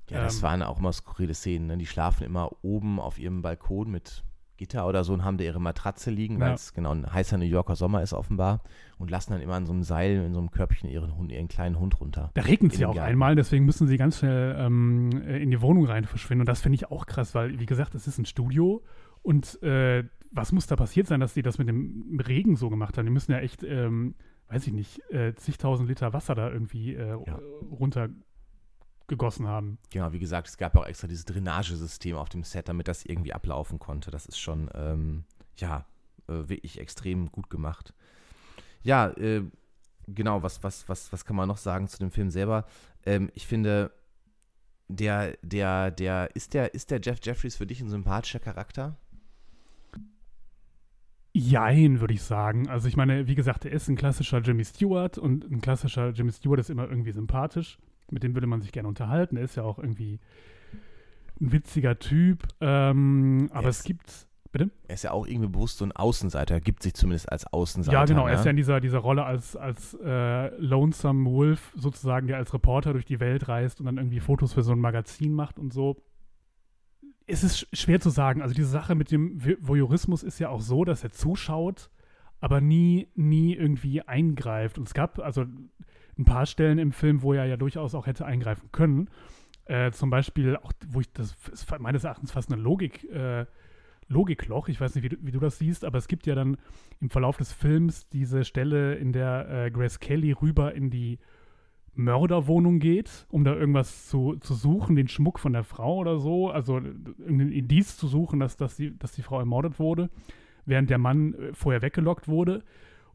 Ja, das Ähm. waren auch immer skurrile Szenen. Ne? Die schlafen immer oben auf ihrem Balkon mit Gitter oder so und haben da ihre Matratze liegen, weil Ja. es genau ein heißer New Yorker Sommer ist offenbar und lassen dann immer an so einem Seil, in so einem Körbchen ihren Hund, ihren kleinen Hund runter. Da regnet es ja auch Garten. einmal, deswegen müssen sie ganz schnell ähm, äh, in die Wohnung rein verschwinden. Und das finde ich auch krass, weil, wie gesagt, es ist ein Studio und äh, was muss da passiert sein, dass die das mit dem Regen so gemacht haben? Die müssen ja echt, ähm, weiß ich nicht, äh, zigtausend Liter Wasser da irgendwie äh, Ja. runtergegossen haben. Genau, wie gesagt, es gab auch extra dieses Drainagesystem auf dem Set, damit das irgendwie ablaufen konnte. Das ist schon, ähm, ja, äh, wirklich extrem gut gemacht. Ja, äh, genau, was, was, was, was kann man noch sagen zu dem Film selber? Ähm, ich finde, der, der, der, ist der, ist der Jeff Jeffries für dich ein sympathischer Charakter? Jein, würde ich sagen. Also ich meine, wie gesagt, er ist ein klassischer Jimmy Stewart und ein klassischer Jimmy Stewart ist immer irgendwie sympathisch. Mit dem würde man sich gerne unterhalten. Er ist ja auch irgendwie ein witziger Typ. Ähm, aber Yes. es gibt. Bitte? Er ist ja auch irgendwie bewusst so ein Außenseiter, er gibt sich zumindest als Außenseiter. ja, genau. Ne? Er ist ja in dieser, dieser Rolle als, als äh, Lonesome Wolf sozusagen, der als Reporter durch die Welt reist und dann irgendwie Fotos für so ein Magazin macht und so. Es ist sch- schwer zu sagen. Also diese Sache mit dem Voyeurismus ist ja auch so, dass er zuschaut, aber nie, nie irgendwie eingreift. Und es gab also ein paar Stellen im Film, wo er ja durchaus auch hätte eingreifen können. Äh, zum Beispiel auch, wo ich das ist meines Erachtens fast eine Logik, äh, Logikloch. Ich weiß nicht, wie du, wie du das siehst, aber es gibt ja dann im Verlauf des Films diese Stelle, in der äh, Grace Kelly rüber in die Mörderwohnung geht, um da irgendwas zu, zu suchen, den Schmuck von der Frau oder so, also äh, irgendein Indiz zu suchen, dass, dass, die, dass die Frau ermordet wurde, während der Mann äh, vorher weggelockt wurde.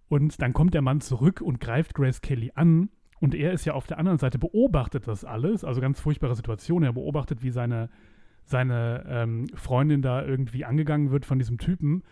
Und dann kommt der Mann zurück und greift Grace Kelly an. Und er ist ja auf der anderen Seite, beobachtet das alles, also ganz furchtbare Situation. Er beobachtet, wie seine, seine ähm, Freundin da irgendwie angegangen wird von diesem Typen.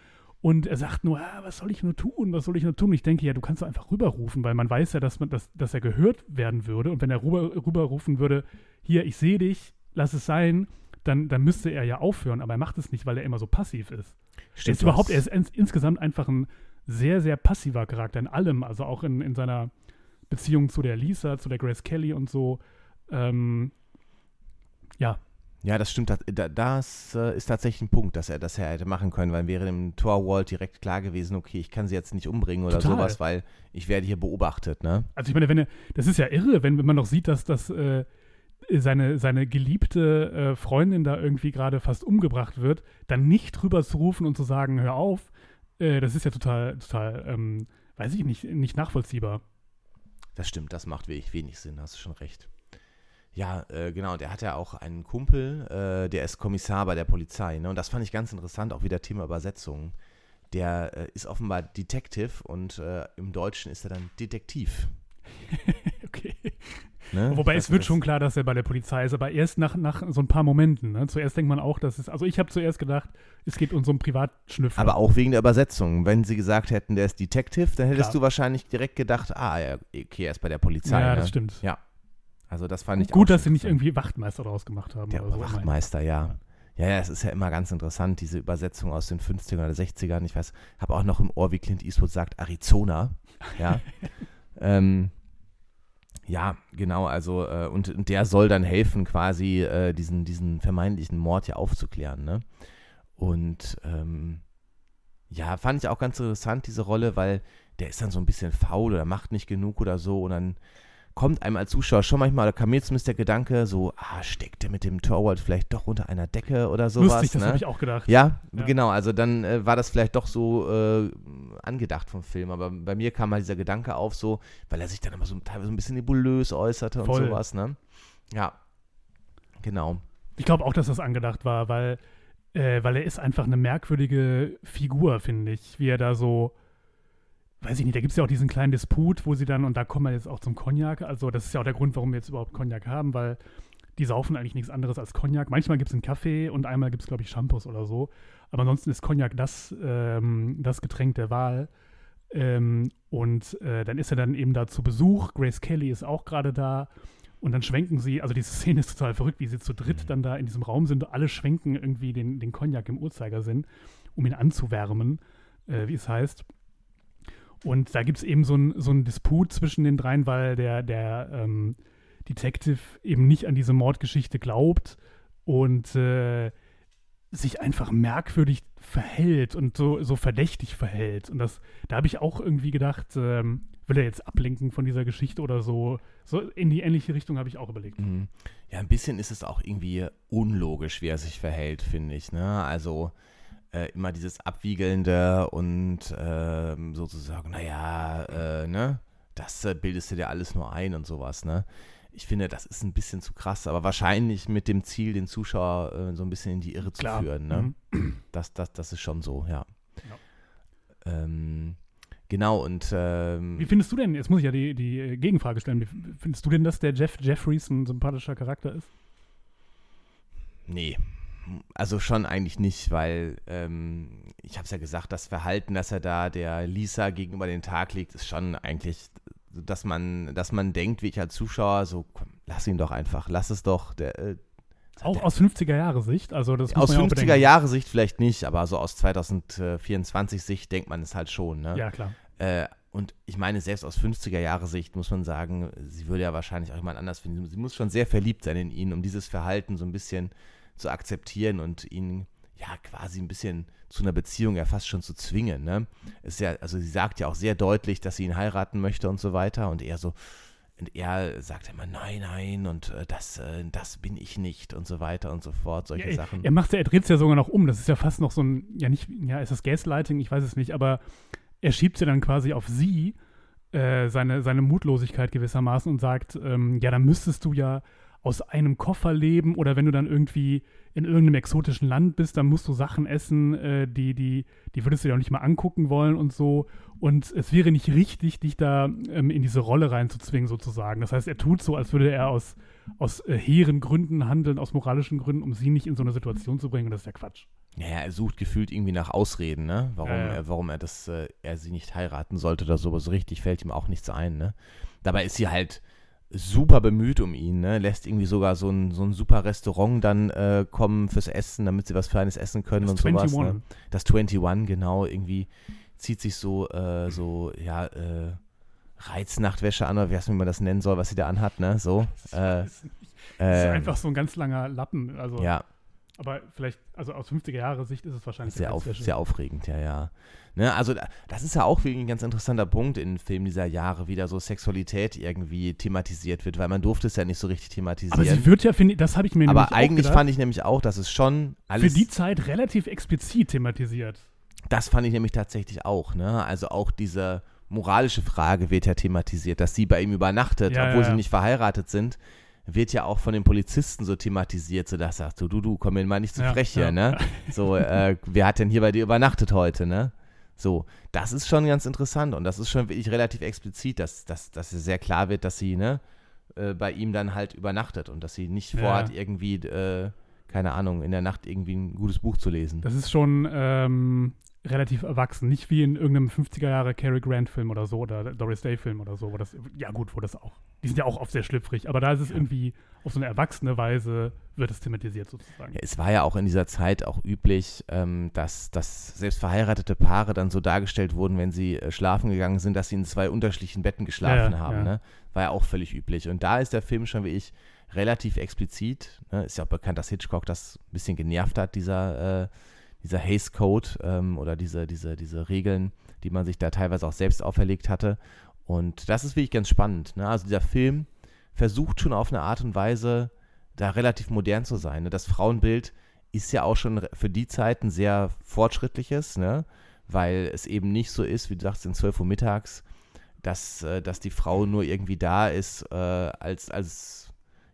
Und er sagt nur, ah, was soll ich nur tun, was soll ich nur tun? Ich denke, ja, du kannst doch einfach rüberrufen, weil man weiß ja, dass, man, dass, dass er gehört werden würde. Und wenn er rüber, rüberrufen würde, hier, ich sehe dich, lass es sein, dann, dann müsste er ja aufhören. Aber er macht es nicht, weil er immer so passiv ist. Er Stimmt, ist überhaupt, er ist ins, insgesamt einfach ein sehr, sehr passiver Charakter in allem, also auch in, in seiner Beziehung zu der Lisa, zu der Grace Kelly und so. Ähm, ja, Ja, das stimmt. Das, da- das äh, ist tatsächlich ein Punkt, dass er, dass er hätte machen können, weil wäre dem Torwald direkt klar gewesen, okay, ich kann sie jetzt nicht umbringen oder Total. sowas, weil ich werde hier beobachtet, ne? also ich meine, wenn er, das ist ja irre, wenn, wenn man noch sieht, dass das äh, seine, seine geliebte äh, Freundin da irgendwie gerade fast umgebracht wird, dann nicht drüber zu rufen und zu sagen, hör auf, äh, das ist ja total, total, ähm, weiß ich nicht, nicht nachvollziehbar. Das stimmt, das macht wenig, wenig Sinn, hast du schon recht. Ja, äh, genau, der hat ja auch einen Kumpel, äh, der ist Kommissar bei der Polizei, ne? Und das fand ich ganz interessant, auch wieder Thema Übersetzung. Der äh, ist offenbar Detective und äh, im Deutschen ist er dann Detektiv. okay. Ne? Wobei es wird schon klar, dass er bei der Polizei ist, aber erst nach, nach so ein paar Momenten. Ne? Zuerst denkt man auch, dass es, also ich habe zuerst gedacht, es geht um so einen Privatschnüffler. Aber auch wegen der Übersetzung. Wenn sie gesagt hätten, der ist Detective, dann hättest Klar. du wahrscheinlich direkt gedacht, ah, okay, er ist bei der Polizei. ja, ne? das stimmt. Ja. Also das fand ich Gut, dass sie nicht irgendwie Wachtmeister draus gemacht haben. Der so. Wachtmeister, ja. Ja, ja, es ist ja immer ganz interessant, diese Übersetzung aus den 50ern oder 60ern. Ich weiß, habe auch noch im Ohr, wie Clint Eastwood sagt, Arizona. Ja. ähm, ja, genau, also, äh, und, und der soll dann helfen, quasi äh, diesen, diesen vermeintlichen Mord ja aufzuklären, ne? Und ähm, ja, fand ich auch ganz interessant, diese Rolle, weil der ist dann so ein bisschen faul oder macht nicht genug oder so und dann kommt einem als Zuschauer schon manchmal, da kam mir zumindest der Gedanke, so, ah, steckt der mit dem Torwart vielleicht doch unter einer Decke oder sowas. Lustig, das ne? habe ich auch gedacht. Ja, Ja. genau. Also dann äh, war das vielleicht doch so äh, angedacht vom Film. Aber bei mir kam halt dieser Gedanke auf, so, weil er sich dann immer so teilweise ein bisschen nebulös äußerte Voll. und sowas, ne? Ja. Genau. Ich glaube auch, dass das angedacht war, weil, äh, weil er ist einfach eine merkwürdige Figur, finde ich. Wie er da so, weiß ich nicht, da gibt es ja auch diesen kleinen Disput, wo sie dann, und da kommen wir jetzt auch zum Cognac, also das ist ja auch der Grund, warum wir jetzt überhaupt Cognac haben, weil die saufen eigentlich nichts anderes als Cognac. Manchmal gibt es einen Kaffee und einmal gibt es, glaube ich, Shampoos oder so. Aber ansonsten ist Cognac das, ähm, das Getränk der Wahl. Ähm, und äh, dann ist er dann eben da zu Besuch. Grace Kelly ist auch gerade da. Und dann schwenken sie, also diese Szene ist total verrückt, wie sie zu dritt dann da in diesem Raum sind. Alle schwenken irgendwie den, den Cognac im Uhrzeigersinn, um ihn anzuwärmen, äh, wie es heißt. Und da gibt es eben so einen so Disput zwischen den dreien, weil der, der ähm, Detective eben nicht an diese Mordgeschichte glaubt und äh, sich einfach merkwürdig verhält und so, so verdächtig verhält. Und das, da habe ich auch irgendwie gedacht, ähm, will er jetzt ablenken von dieser Geschichte oder so. So in die ähnliche Richtung habe ich auch überlegt. Mhm. Ja, ein bisschen ist es auch irgendwie unlogisch, wie er sich verhält, finde ich. Ne? Also äh, immer dieses Abwiegelnde und ähm, sozusagen, naja, äh, ne, das äh, bildest du dir alles nur ein und sowas, ne? Ich finde, das ist ein bisschen zu krass, aber wahrscheinlich mit dem Ziel, den Zuschauer äh, so ein bisschen in die Irre zu Klar. führen, ne? Mhm. Das, das, das ist schon so, ja. Ähm, genau, und ähm, Wie findest du denn, jetzt muss ich ja die, die äh, Gegenfrage stellen, wie findest du denn, dass der Jeff Jeffries ein sympathischer Charakter ist? Nee. Also schon eigentlich nicht, weil ähm, ich habe es ja gesagt, das Verhalten, das er da der Lisa gegenüber den Tag legt, ist schon eigentlich, dass man, dass man denkt, wie ich als Zuschauer, so komm, lass ihn doch einfach, lass es doch. Der, äh, Auch der, aus 50er-Jahre-Sicht? Also das aus man ja auch 50er bedenken. Jahre Sicht vielleicht nicht, aber so aus 2024 Sicht denkt man es halt schon. Ne? Ja, klar. Äh, und ich meine, selbst aus 50er Jahre Sicht muss man sagen, sie würde ja wahrscheinlich auch jemand anders finden. Sie muss schon sehr verliebt sein in ihn, um dieses Verhalten so ein bisschen zu akzeptieren und ihn ja quasi ein bisschen zu einer Beziehung ja fast schon zu zwingen. Ne? Ist ja, also sie sagt ja auch sehr deutlich, dass sie ihn heiraten möchte und so weiter. Und er so, und er sagt immer, nein, nein, und äh, das, äh, das bin ich nicht und so weiter und so fort, solche Ja, Sachen. Er macht ja, er dreht es ja sogar noch um. Das ist ja fast noch so ein, ja nicht, ja, ist das Gaslighting? Ich weiß es nicht, aber er schiebt sie dann quasi auf sie, äh, seine, seine Mutlosigkeit gewissermaßen und sagt, ähm, ja, dann müsstest du ja aus einem Koffer leben oder wenn du dann irgendwie in irgendeinem exotischen Land bist, dann musst du Sachen essen, äh, die, die, die würdest du dir auch nicht mal angucken wollen und so. Und es wäre nicht richtig, dich da ähm, in diese Rolle reinzuzwingen, sozusagen. Das heißt, er tut so, als würde er aus, aus äh, hehren Gründen handeln, aus moralischen Gründen, um sie nicht in so eine Situation zu bringen. Und das ist ja Quatsch. Naja, er sucht gefühlt irgendwie nach Ausreden, ne? Warum, ja. Er, warum er das, äh, er sie nicht heiraten sollte oder so, aber so richtig fällt ihm auch nichts ein, ne? Dabei ist sie halt super bemüht um ihn, ne? Lässt irgendwie sogar so ein, so ein super Restaurant dann äh, kommen fürs Essen, damit sie was Feines essen können Das und sowas. 21. Ne? Das 21, genau, irgendwie zieht sich so, äh, so, ja, äh, Reiznachtwäsche an, oder wie man das nennen soll, was sie da anhat, ne? So. Äh, Das ist, das ist ähm, einfach so ein ganz langer Lappen. Also, ja, Aber vielleicht, also aus 50er Jahre Sicht ist es wahrscheinlich Sehr, auf, sehr aufregend, ja, ja. Ne, also da- das ist ja auch ein ganz interessanter Punkt in Filmen dieser Jahre, wie da so Sexualität irgendwie thematisiert wird, weil man durfte es ja nicht so richtig Aber sie thematisieren. wird ja, finde ich, das habe ich mir Aber eigentlich fand ich nämlich auch, dass es schon für alles, die Zeit relativ explizit thematisiert. das fand ich nämlich tatsächlich auch, ne? Also auch diese moralische Frage wird ja thematisiert, dass sie bei ihm übernachtet, Ja, obwohl ja, sie ja. nicht verheiratet sind, wird ja auch von den Polizisten so thematisiert, so dass sagst du, du, du, komm mir mal nicht zu Ja, frech hier, ja. ne? So, äh, wer hat denn hier bei dir übernachtet heute, ne? So, das ist schon ganz interessant und das ist schon wirklich relativ explizit, dass, dass, dass es sehr klar wird, dass sie, ne, äh, bei ihm dann halt übernachtet und dass sie nicht Ja. vorhat, irgendwie, äh, keine Ahnung, in der Nacht irgendwie ein gutes Buch zu lesen. Das ist schon ähm, relativ erwachsen. Nicht wie in irgendeinem 50er Jahre Cary Grant Film oder so oder Doris Day Film oder so, wo das, ja gut, wo das auch, die sind ja auch oft sehr schlüpfrig, aber da ist es irgendwie auf so eine erwachsene Weise wird es thematisiert sozusagen. Ja, es war ja auch in dieser Zeit auch üblich, ähm, dass, dass selbst verheiratete Paare dann so dargestellt wurden, wenn sie äh, schlafen gegangen sind, dass sie in zwei unterschiedlichen Betten geschlafen Ja, haben. ja. Ne? War ja auch völlig üblich. Und da ist der Film schon wie ich relativ explizit. Ne? Ist ja auch bekannt, dass Hitchcock das ein bisschen genervt hat, dieser, äh, dieser Hays Code ähm, oder diese, diese, diese Regeln, die man sich da teilweise auch selbst auferlegt hatte. Und das ist wirklich ganz spannend. Ne? Also dieser Film versucht schon auf eine Art und Weise, da relativ modern zu sein. Ne? Das Frauenbild ist ja auch schon für die Zeit ein sehr fortschrittliches, ne? weil es eben nicht so ist, wie du sagst, in 12 Uhr mittags, dass, äh, dass die Frau nur irgendwie da ist äh, als, als,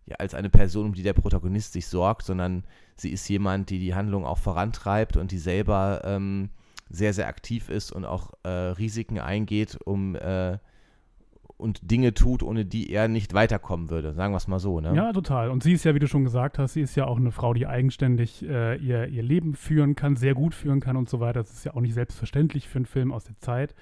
ja, als eine Person, um die der Protagonist sich sorgt, sondern sie ist jemand, die die Handlung auch vorantreibt und die selber ähm, sehr, sehr aktiv ist und auch äh, Risiken eingeht, um äh, und Dinge tut, ohne die er nicht weiterkommen würde. Sagen wir es mal so, ne? Ja, total. Und sie ist ja, wie du schon gesagt hast, sie ist ja auch eine Frau, die eigenständig äh, ihr, ihr Leben führen kann, sehr gut führen kann und so weiter. Das ist ja auch nicht selbstverständlich für einen Film aus der Zeit.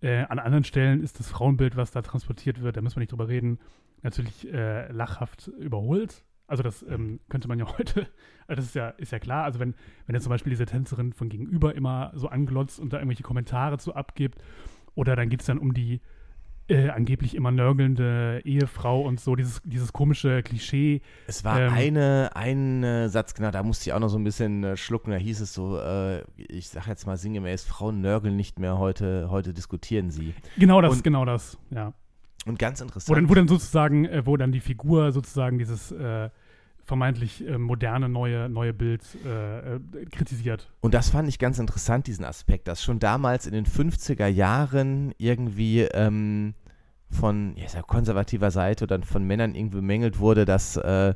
Äh, an anderen Stellen ist das Frauenbild, was da transportiert wird, da müssen wir nicht drüber reden, natürlich äh, lachhaft überholt. Also das ähm, könnte man ja heute, also das ist ja, ist ja klar, also wenn, wenn jetzt zum Beispiel diese Tänzerin von gegenüber immer so anglotzt und da irgendwelche Kommentare zu abgibt, oder dann geht es dann um die äh, angeblich immer nörgelnde Ehefrau und so, dieses, dieses komische Klischee. Es war Ähm, eine, ein äh, Satz, genau, da musste ich auch noch so ein bisschen äh, schlucken. Da hieß es so, äh, ich sag jetzt mal sinngemäß, Frauen nörgeln nicht mehr, heute, heute diskutieren sie. Genau das, Und- genau das, ja. Und ganz Wo interessant. dann, wo dann sozusagen, äh, wo dann die Figur sozusagen dieses äh, vermeintlich äh, moderne neue, neue Bild äh, äh, kritisiert. Und das fand ich ganz interessant, diesen Aspekt, dass schon damals in den 50er Jahren irgendwie ähm, von ja, konservativer Seite oder von Männern irgendwie bemängelt wurde, dass, äh,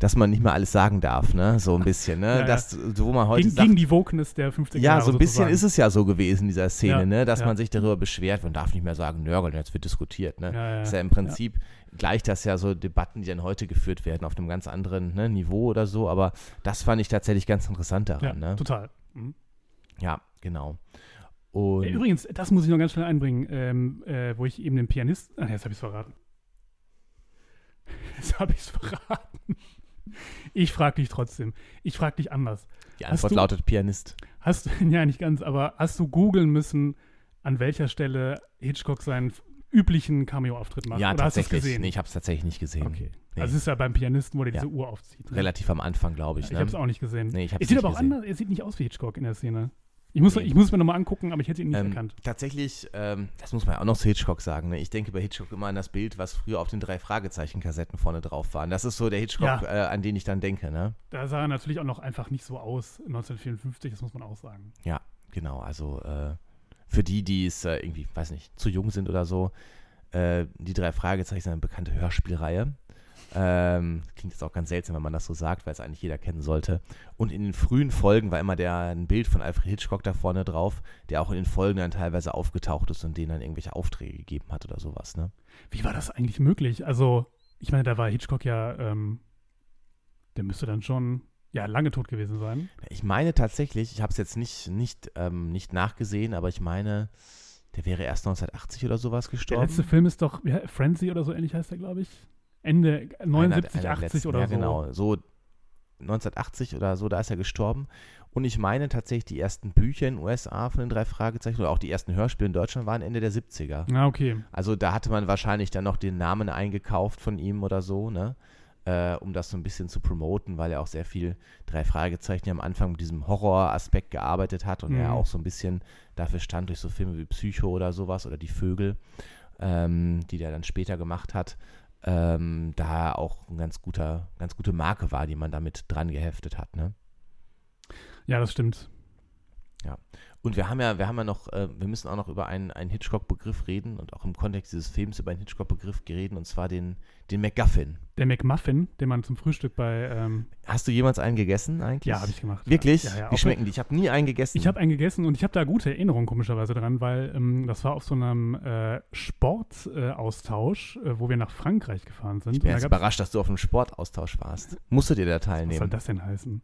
dass man nicht mehr alles sagen darf, ne? So ein bisschen, ne? Ja, ja. Das, wo man heute Gegen, sagt, gegen die Wokeness der 50er Ja, Jahre so ein bisschen sozusagen. ist es ja so gewesen in dieser Szene, Ja, ne? dass ja. man sich darüber beschwert, man darf nicht mehr sagen, nörgeln, jetzt wird diskutiert. Ne? Ja, ja, ist ja im Prinzip gleich das ja so Debatten, die dann heute geführt werden, auf einem ganz anderen ne, Niveau oder so, aber das fand ich tatsächlich ganz interessant Ja, daran. ne? total. Mhm. Ja, genau. Und Äh, Übrigens, das muss ich noch ganz schnell einbringen, ähm, äh, wo ich eben den Pianist. Ach, jetzt habe ich es verraten. Jetzt habe ich es verraten. Ich frage dich trotzdem. Ich frage dich anders. die Antwort du- lautet Pianist. Hast du, ja, nicht ganz, aber hast du googeln müssen, an welcher Stelle Hitchcock seinen üblichen Cameo-Auftritt macht? Ja, Oder es tatsächlich. Nee, ich habe es tatsächlich nicht gesehen. Okay. Nee. Also es ist ja beim Pianisten, wo der Ja. diese Uhr aufzieht. ne? Relativ am Anfang, glaube ich. Ich ne? habe es auch nicht gesehen. Nee, ich hab's er sieht nicht aber auch gesehen. anders, er sieht nicht aus wie Hitchcock in der Szene. Ich muss, ich muss es mir nochmal angucken, aber ich hätte ihn nicht Ähm, erkannt. tatsächlich, ähm, das muss man ja auch noch zu Hitchcock sagen. Ne? Ich denke bei Hitchcock immer an das Bild, was früher auf den drei Fragezeichen-Kassetten vorne drauf waren. Das ist so der Hitchcock, Ja. äh, an den ich dann denke. Ne? Da sah er natürlich auch noch einfach nicht so aus 1954, das muss man auch sagen. Ja, genau. Also äh, für die, die es äh, irgendwie, weiß nicht, zu jung sind oder so, äh, die drei Fragezeichen sind eine bekannte Hörspielreihe. Ähm, klingt jetzt auch ganz seltsam, wenn man das so sagt, weil es eigentlich jeder kennen sollte. Und in den frühen Folgen war immer der, ein Bild von Alfred Hitchcock da vorne drauf, der auch in den Folgen dann teilweise aufgetaucht ist und denen dann irgendwelche Aufträge gegeben hat oder sowas. Ne? Wie war das eigentlich möglich? Also, ich meine, da war Hitchcock ja, ähm, der müsste dann schon, ja, lange tot gewesen sein. Ich meine tatsächlich, ich habe es jetzt nicht, nicht, ähm, nicht nachgesehen, aber ich meine, der wäre erst 1980 oder sowas Der gestorben. letzte Film ist doch, he- Frenzy oder so ähnlich heißt der, glaube ich. Ende 79, Einer- einer 80 letzten, oder ja, so. genau. So 1980 oder so, da ist er gestorben. Und ich meine tatsächlich, die ersten Bücher in den USA von den drei Fragezeichen oder auch die ersten Hörspiele in Deutschland waren Ende der 70er. Ah, okay. Also da hatte man wahrscheinlich dann noch den Namen eingekauft von ihm oder so, ne? Äh, um das so ein bisschen zu promoten, weil er auch sehr viel drei Fragezeichen am Anfang mit diesem Horroraspekt gearbeitet hat und Mhm. er auch so ein bisschen dafür stand durch so Filme wie Psycho oder sowas oder Die Vögel, ähm, die der dann später gemacht hat. Ähm, da auch ein ganz guter, ganz gute Marke war, die man damit dran geheftet hat, ne? Ja, das stimmt. Und wir haben ja, wir haben ja noch, äh, wir müssen auch noch über einen, einen Hitchcock-Begriff reden und auch im Kontext dieses Films über einen Hitchcock-Begriff reden, und zwar den, den MacGuffin. Der McMuffin, den man zum Frühstück bei. Ähm, Hast du jemals einen gegessen eigentlich? ja, habe ich gemacht. Wirklich? Ja, ja, Wie schmecken die? Ich habe nie einen gegessen. Ich habe einen gegessen und ich habe da gute Erinnerungen komischerweise dran, weil ähm, das war auf so einem äh, Sportaustausch, äh, wo wir nach Frankreich gefahren sind. ich bin jetzt überrascht, dass du auf einem Sportaustausch warst. Musstet ihr da Was soll teilnehmen? das denn heißen?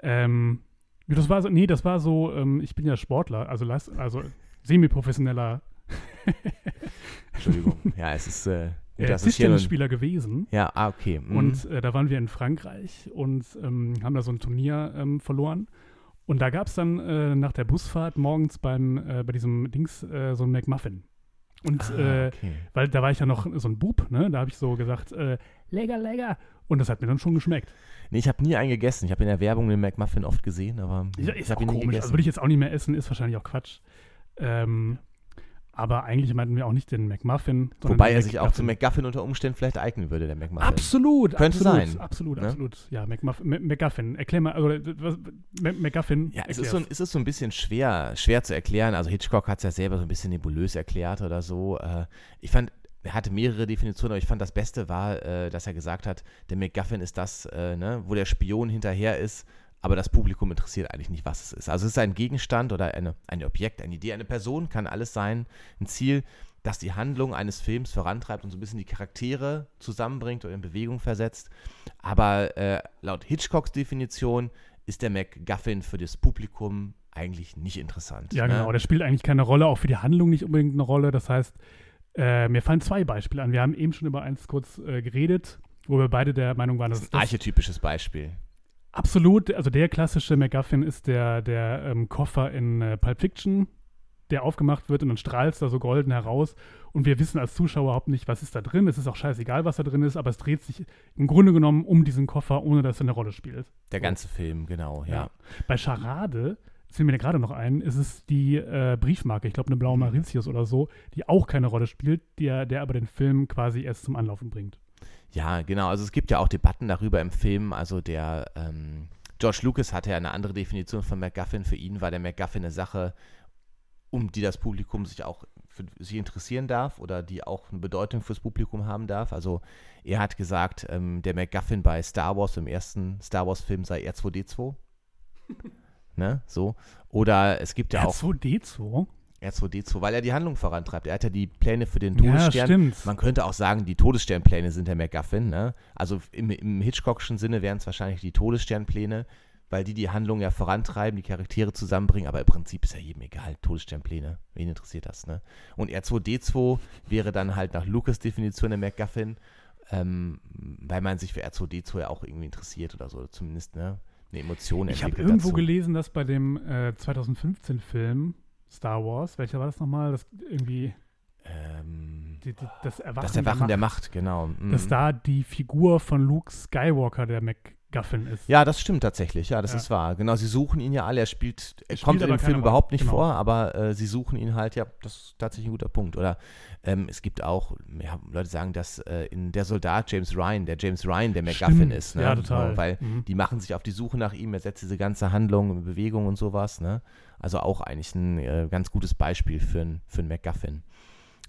Ähm, ja, das war so, nee, das war so, ähm, ich bin ja Sportler, also, also semi-professioneller Entschuldigung. Ja, es ist äh, äh, Tischtennisspieler gewesen. Ja, ah, okay. mhm. Und äh, da waren wir in Frankreich und ähm, haben da so ein Turnier ähm, verloren. Und da gab es dann äh, nach der Busfahrt morgens beim, äh, bei diesem Dings äh, so ein McMuffin. Und ah, äh, okay. weil da war ich ja noch so ein Bub, ne? Da habe ich so gesagt, äh, lecker, lecker. Und das hat mir dann schon geschmeckt. Nee, ich habe nie einen gegessen. Ich habe in der Werbung den McMuffin oft gesehen, aber Ist, ich habe ihn nie komisch. gegessen. Also würde ich jetzt auch nicht mehr essen, ist wahrscheinlich auch Quatsch. Ähm, aber eigentlich meinten wir auch nicht den McMuffin. Wobei er sich auch zum McGuffin. Unter Umständen vielleicht eignen würde, der McMuffin. Absolut, Könnte absolut, sein, Absolut, ne? absolut. Ja, McGuffin. Erklär mal, also, was, McGuffin. Ja, es ist, so, ein- es ist so ein bisschen schwer, schwer zu erklären. Also Hitchcock hat es ja selber so ein bisschen nebulös erklärt oder so. Äh, Ich fand, er hatte mehrere Definitionen, aber ich fand das Beste war, äh, dass er gesagt hat, der McGuffin ist das, äh, ne, wo der Spion hinterher ist, aber das Publikum interessiert eigentlich nicht, was es ist. Also es ist ein Gegenstand oder eine, ein Objekt, eine Idee, eine Person, kann alles sein, ein Ziel, das die Handlung eines Films vorantreibt und so ein bisschen die Charaktere zusammenbringt oder in Bewegung versetzt. Aber äh, laut Hitchcocks Definition ist der MacGuffin für das Publikum eigentlich nicht interessant. Ja, ne? genau. Der spielt eigentlich keine Rolle, auch für die Handlung nicht unbedingt eine Rolle. Das heißt, äh, mir fallen zwei Beispiele an. Wir haben eben schon über eins kurz äh, geredet, wo wir beide der Meinung waren, Das dass ist ein archetypisches Beispiel. absolut, also der klassische MacGuffin ist der, der ähm, Koffer in äh, Pulp Fiction, der aufgemacht wird und dann strahlt es da so golden heraus. Und wir wissen als Zuschauer überhaupt nicht, was ist da drin. Es ist auch scheißegal, was da drin ist, aber es dreht sich im Grunde genommen um diesen Koffer, ohne dass er eine Rolle spielt. Der ganze Film, genau, ja. Ja. Bei Charade, fällt mir gerade noch ein, ist es die äh, Briefmarke, ich glaube eine blaue Mhm. Mauritius oder so, die auch keine Rolle spielt, der, der aber den Film quasi erst zum Anlaufen bringt. Ja, genau. Also es gibt ja auch Debatten darüber im Film. Also der ähm, George Lucas hatte ja eine andere Definition von MacGuffin. Für ihn war der MacGuffin eine Sache, um die das Publikum sich auch für sich interessieren darf oder die auch eine Bedeutung fürs Publikum haben darf. Also er hat gesagt, ähm, der MacGuffin bei Star Wars im ersten Star Wars Film sei R2D2. Ne, so. Oder es gibt ja auch R2D2? R2D2, weil er die Handlung vorantreibt. Er hat ja die Pläne für den Ja, Todesstern. stimmt. Man könnte auch sagen, die Todessternpläne sind der MacGuffin. Ne? Also im, im Hitchcockschen Sinne wären es wahrscheinlich die Todessternpläne, weil die die Handlung ja vorantreiben, die Charaktere zusammenbringen. Aber im Prinzip ist ja jedem egal. Todessternpläne, wen interessiert das? Ne? Und R2D2 wäre dann halt nach Lucas Definition der MacGuffin, ähm, weil man sich für R2D2 ja auch irgendwie interessiert oder so. Zumindest ne, eine Emotion Ich habe entwickelt irgendwo dazu. gelesen, dass bei dem äh, 2015-Film Star Wars, welcher war das nochmal? Das irgendwie Ähm, die, die, das Erwachen, das Erwachen der Macht, genau. Mhm. Dass da die Figur von Luke Skywalker der MacGuffin ist. Ja, das stimmt tatsächlich. Ja, das Ja. ist wahr. Genau, sie suchen ihn ja alle. Er spielt, er spielt kommt in dem Film überhaupt nicht Genau. vor, aber äh, sie suchen ihn halt. Ja, das ist tatsächlich ein guter Punkt. Oder ähm, es gibt auch, ja, Leute sagen, dass äh, in der Soldat James Ryan, der James Ryan der MacGuffin Stimmt. ist. Ne? Ja, total. Weil Mhm. die machen sich auf die Suche nach ihm. Er setzt diese ganze Handlung in Bewegung und sowas. Ne? Also auch eigentlich ein äh, ganz gutes Beispiel für einen für einen MacGuffin.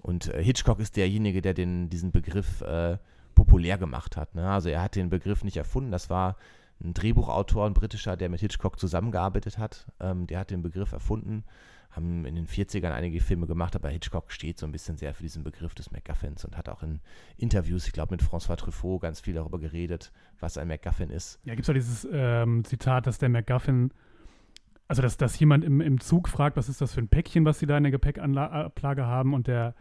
Und äh, Hitchcock ist derjenige, der den, diesen Begriff äh, populär gemacht hat. Ne? Also er hat den Begriff nicht erfunden. Das war ein Drehbuchautor, ein britischer, der mit Hitchcock zusammengearbeitet hat. Ähm, der hat den Begriff erfunden. Haben in den 40ern einige Filme gemacht, aber Hitchcock steht so ein bisschen sehr für diesen Begriff des MacGuffins und hat auch in Interviews, ich glaube mit François Truffaut, ganz viel darüber geredet, was ein MacGuffin ist. Ja, gibt es doch dieses ähm, Zitat, dass der MacGuffin, also dass, dass jemand im, im Zug fragt, was ist das für ein Päckchen, was sie da in der Gepäckablage haben und der,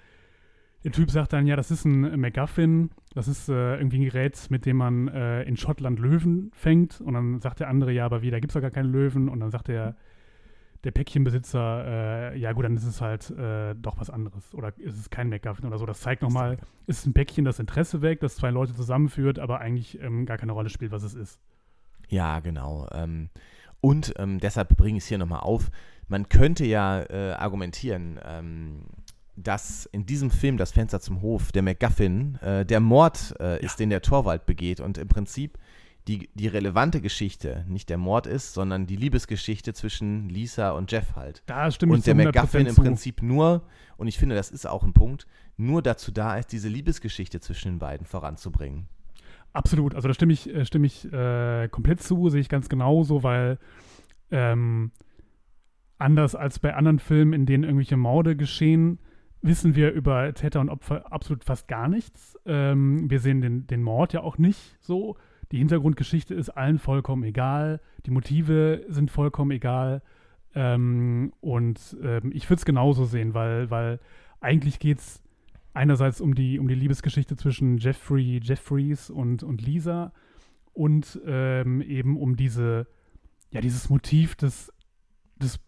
der Typ sagt dann, ja, das ist ein MacGuffin, das ist äh, irgendwie ein Gerät, mit dem man äh, in Schottland Löwen fängt und dann sagt der andere, ja, aber wie, da gibt es doch gar keine Löwen und dann sagt der, der Päckchenbesitzer, äh, ja gut, dann ist es halt äh, doch was anderes oder ist es kein MacGuffin oder so. Das zeigt nochmal, ist ein Päckchen, das Interesse weckt, das zwei Leute zusammenführt, aber eigentlich ähm, gar keine Rolle spielt, was es ist. Ja, genau. Ähm, und ähm, deshalb bringe ich es hier nochmal auf. Man könnte ja äh, argumentieren, ähm, dass in diesem Film Das Fenster zum Hof der MacGuffin äh, der Mord äh, ist, den der Torwald begeht und im Prinzip die, die relevante Geschichte nicht der Mord ist, sondern die Liebesgeschichte zwischen Lisa und Jeff halt. Da stimme ich Und der zu 100% MacGuffin im. Prinzip nur, und ich finde, das ist auch ein Punkt, nur dazu da ist, diese Liebesgeschichte zwischen den beiden voranzubringen. Absolut, also da stimme ich, äh, stimme ich äh, komplett zu, sehe ich ganz genauso, weil ähm, anders als bei anderen Filmen, in denen irgendwelche Morde geschehen, wissen wir über Täter und Opfer absolut fast gar nichts. Ähm, wir sehen den, den Mord ja auch nicht so. Die Hintergrundgeschichte ist allen vollkommen egal. Die Motive sind vollkommen egal. Ähm, und ähm, ich würde es genauso sehen, weil, weil eigentlich geht es einerseits um die, um die Liebesgeschichte zwischen Jeffrey Jeffries und, und Lisa und ähm, eben um diese, ja, dieses Motiv des, des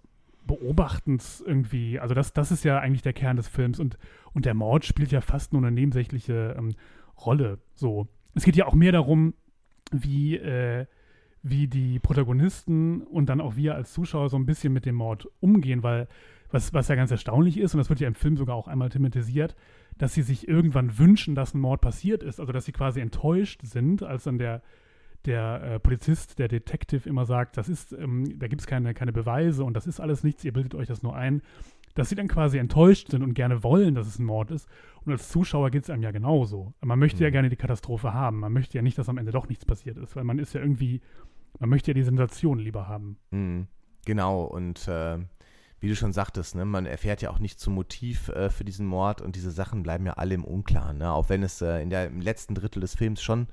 Beobachtens irgendwie. Also das, das ist ja eigentlich der Kern des Films und, und der Mord spielt ja fast nur eine nebensächliche ähm, Rolle. So. Es geht ja auch mehr darum, wie, äh, wie die Protagonisten und dann auch wir als Zuschauer so ein bisschen mit dem Mord umgehen, weil was, was ja ganz erstaunlich ist, und das wird ja im Film sogar auch einmal thematisiert, dass sie sich irgendwann wünschen, dass ein Mord passiert ist, also dass sie quasi enttäuscht sind, als dann der, der äh, Polizist, der Detective immer sagt, das ist, ähm, da gibt es keine, keine Beweise und das ist alles nichts, ihr bildet euch das nur ein, dass sie dann quasi enttäuscht sind und gerne wollen, dass es ein Mord ist. Und als Zuschauer geht es einem ja genauso. Man möchte ja Mhm. gerne die Katastrophe haben. Man möchte ja nicht, dass am Ende doch nichts passiert ist, weil man ist ja irgendwie, man möchte ja die Sensation lieber haben. Mhm. Genau, und äh, wie du schon sagtest, ne, man erfährt ja auch nicht zum Motiv äh, für diesen Mord und diese Sachen bleiben ja alle im Unklaren. Ne? Auch wenn es äh, in der, im letzten Drittel des Films schon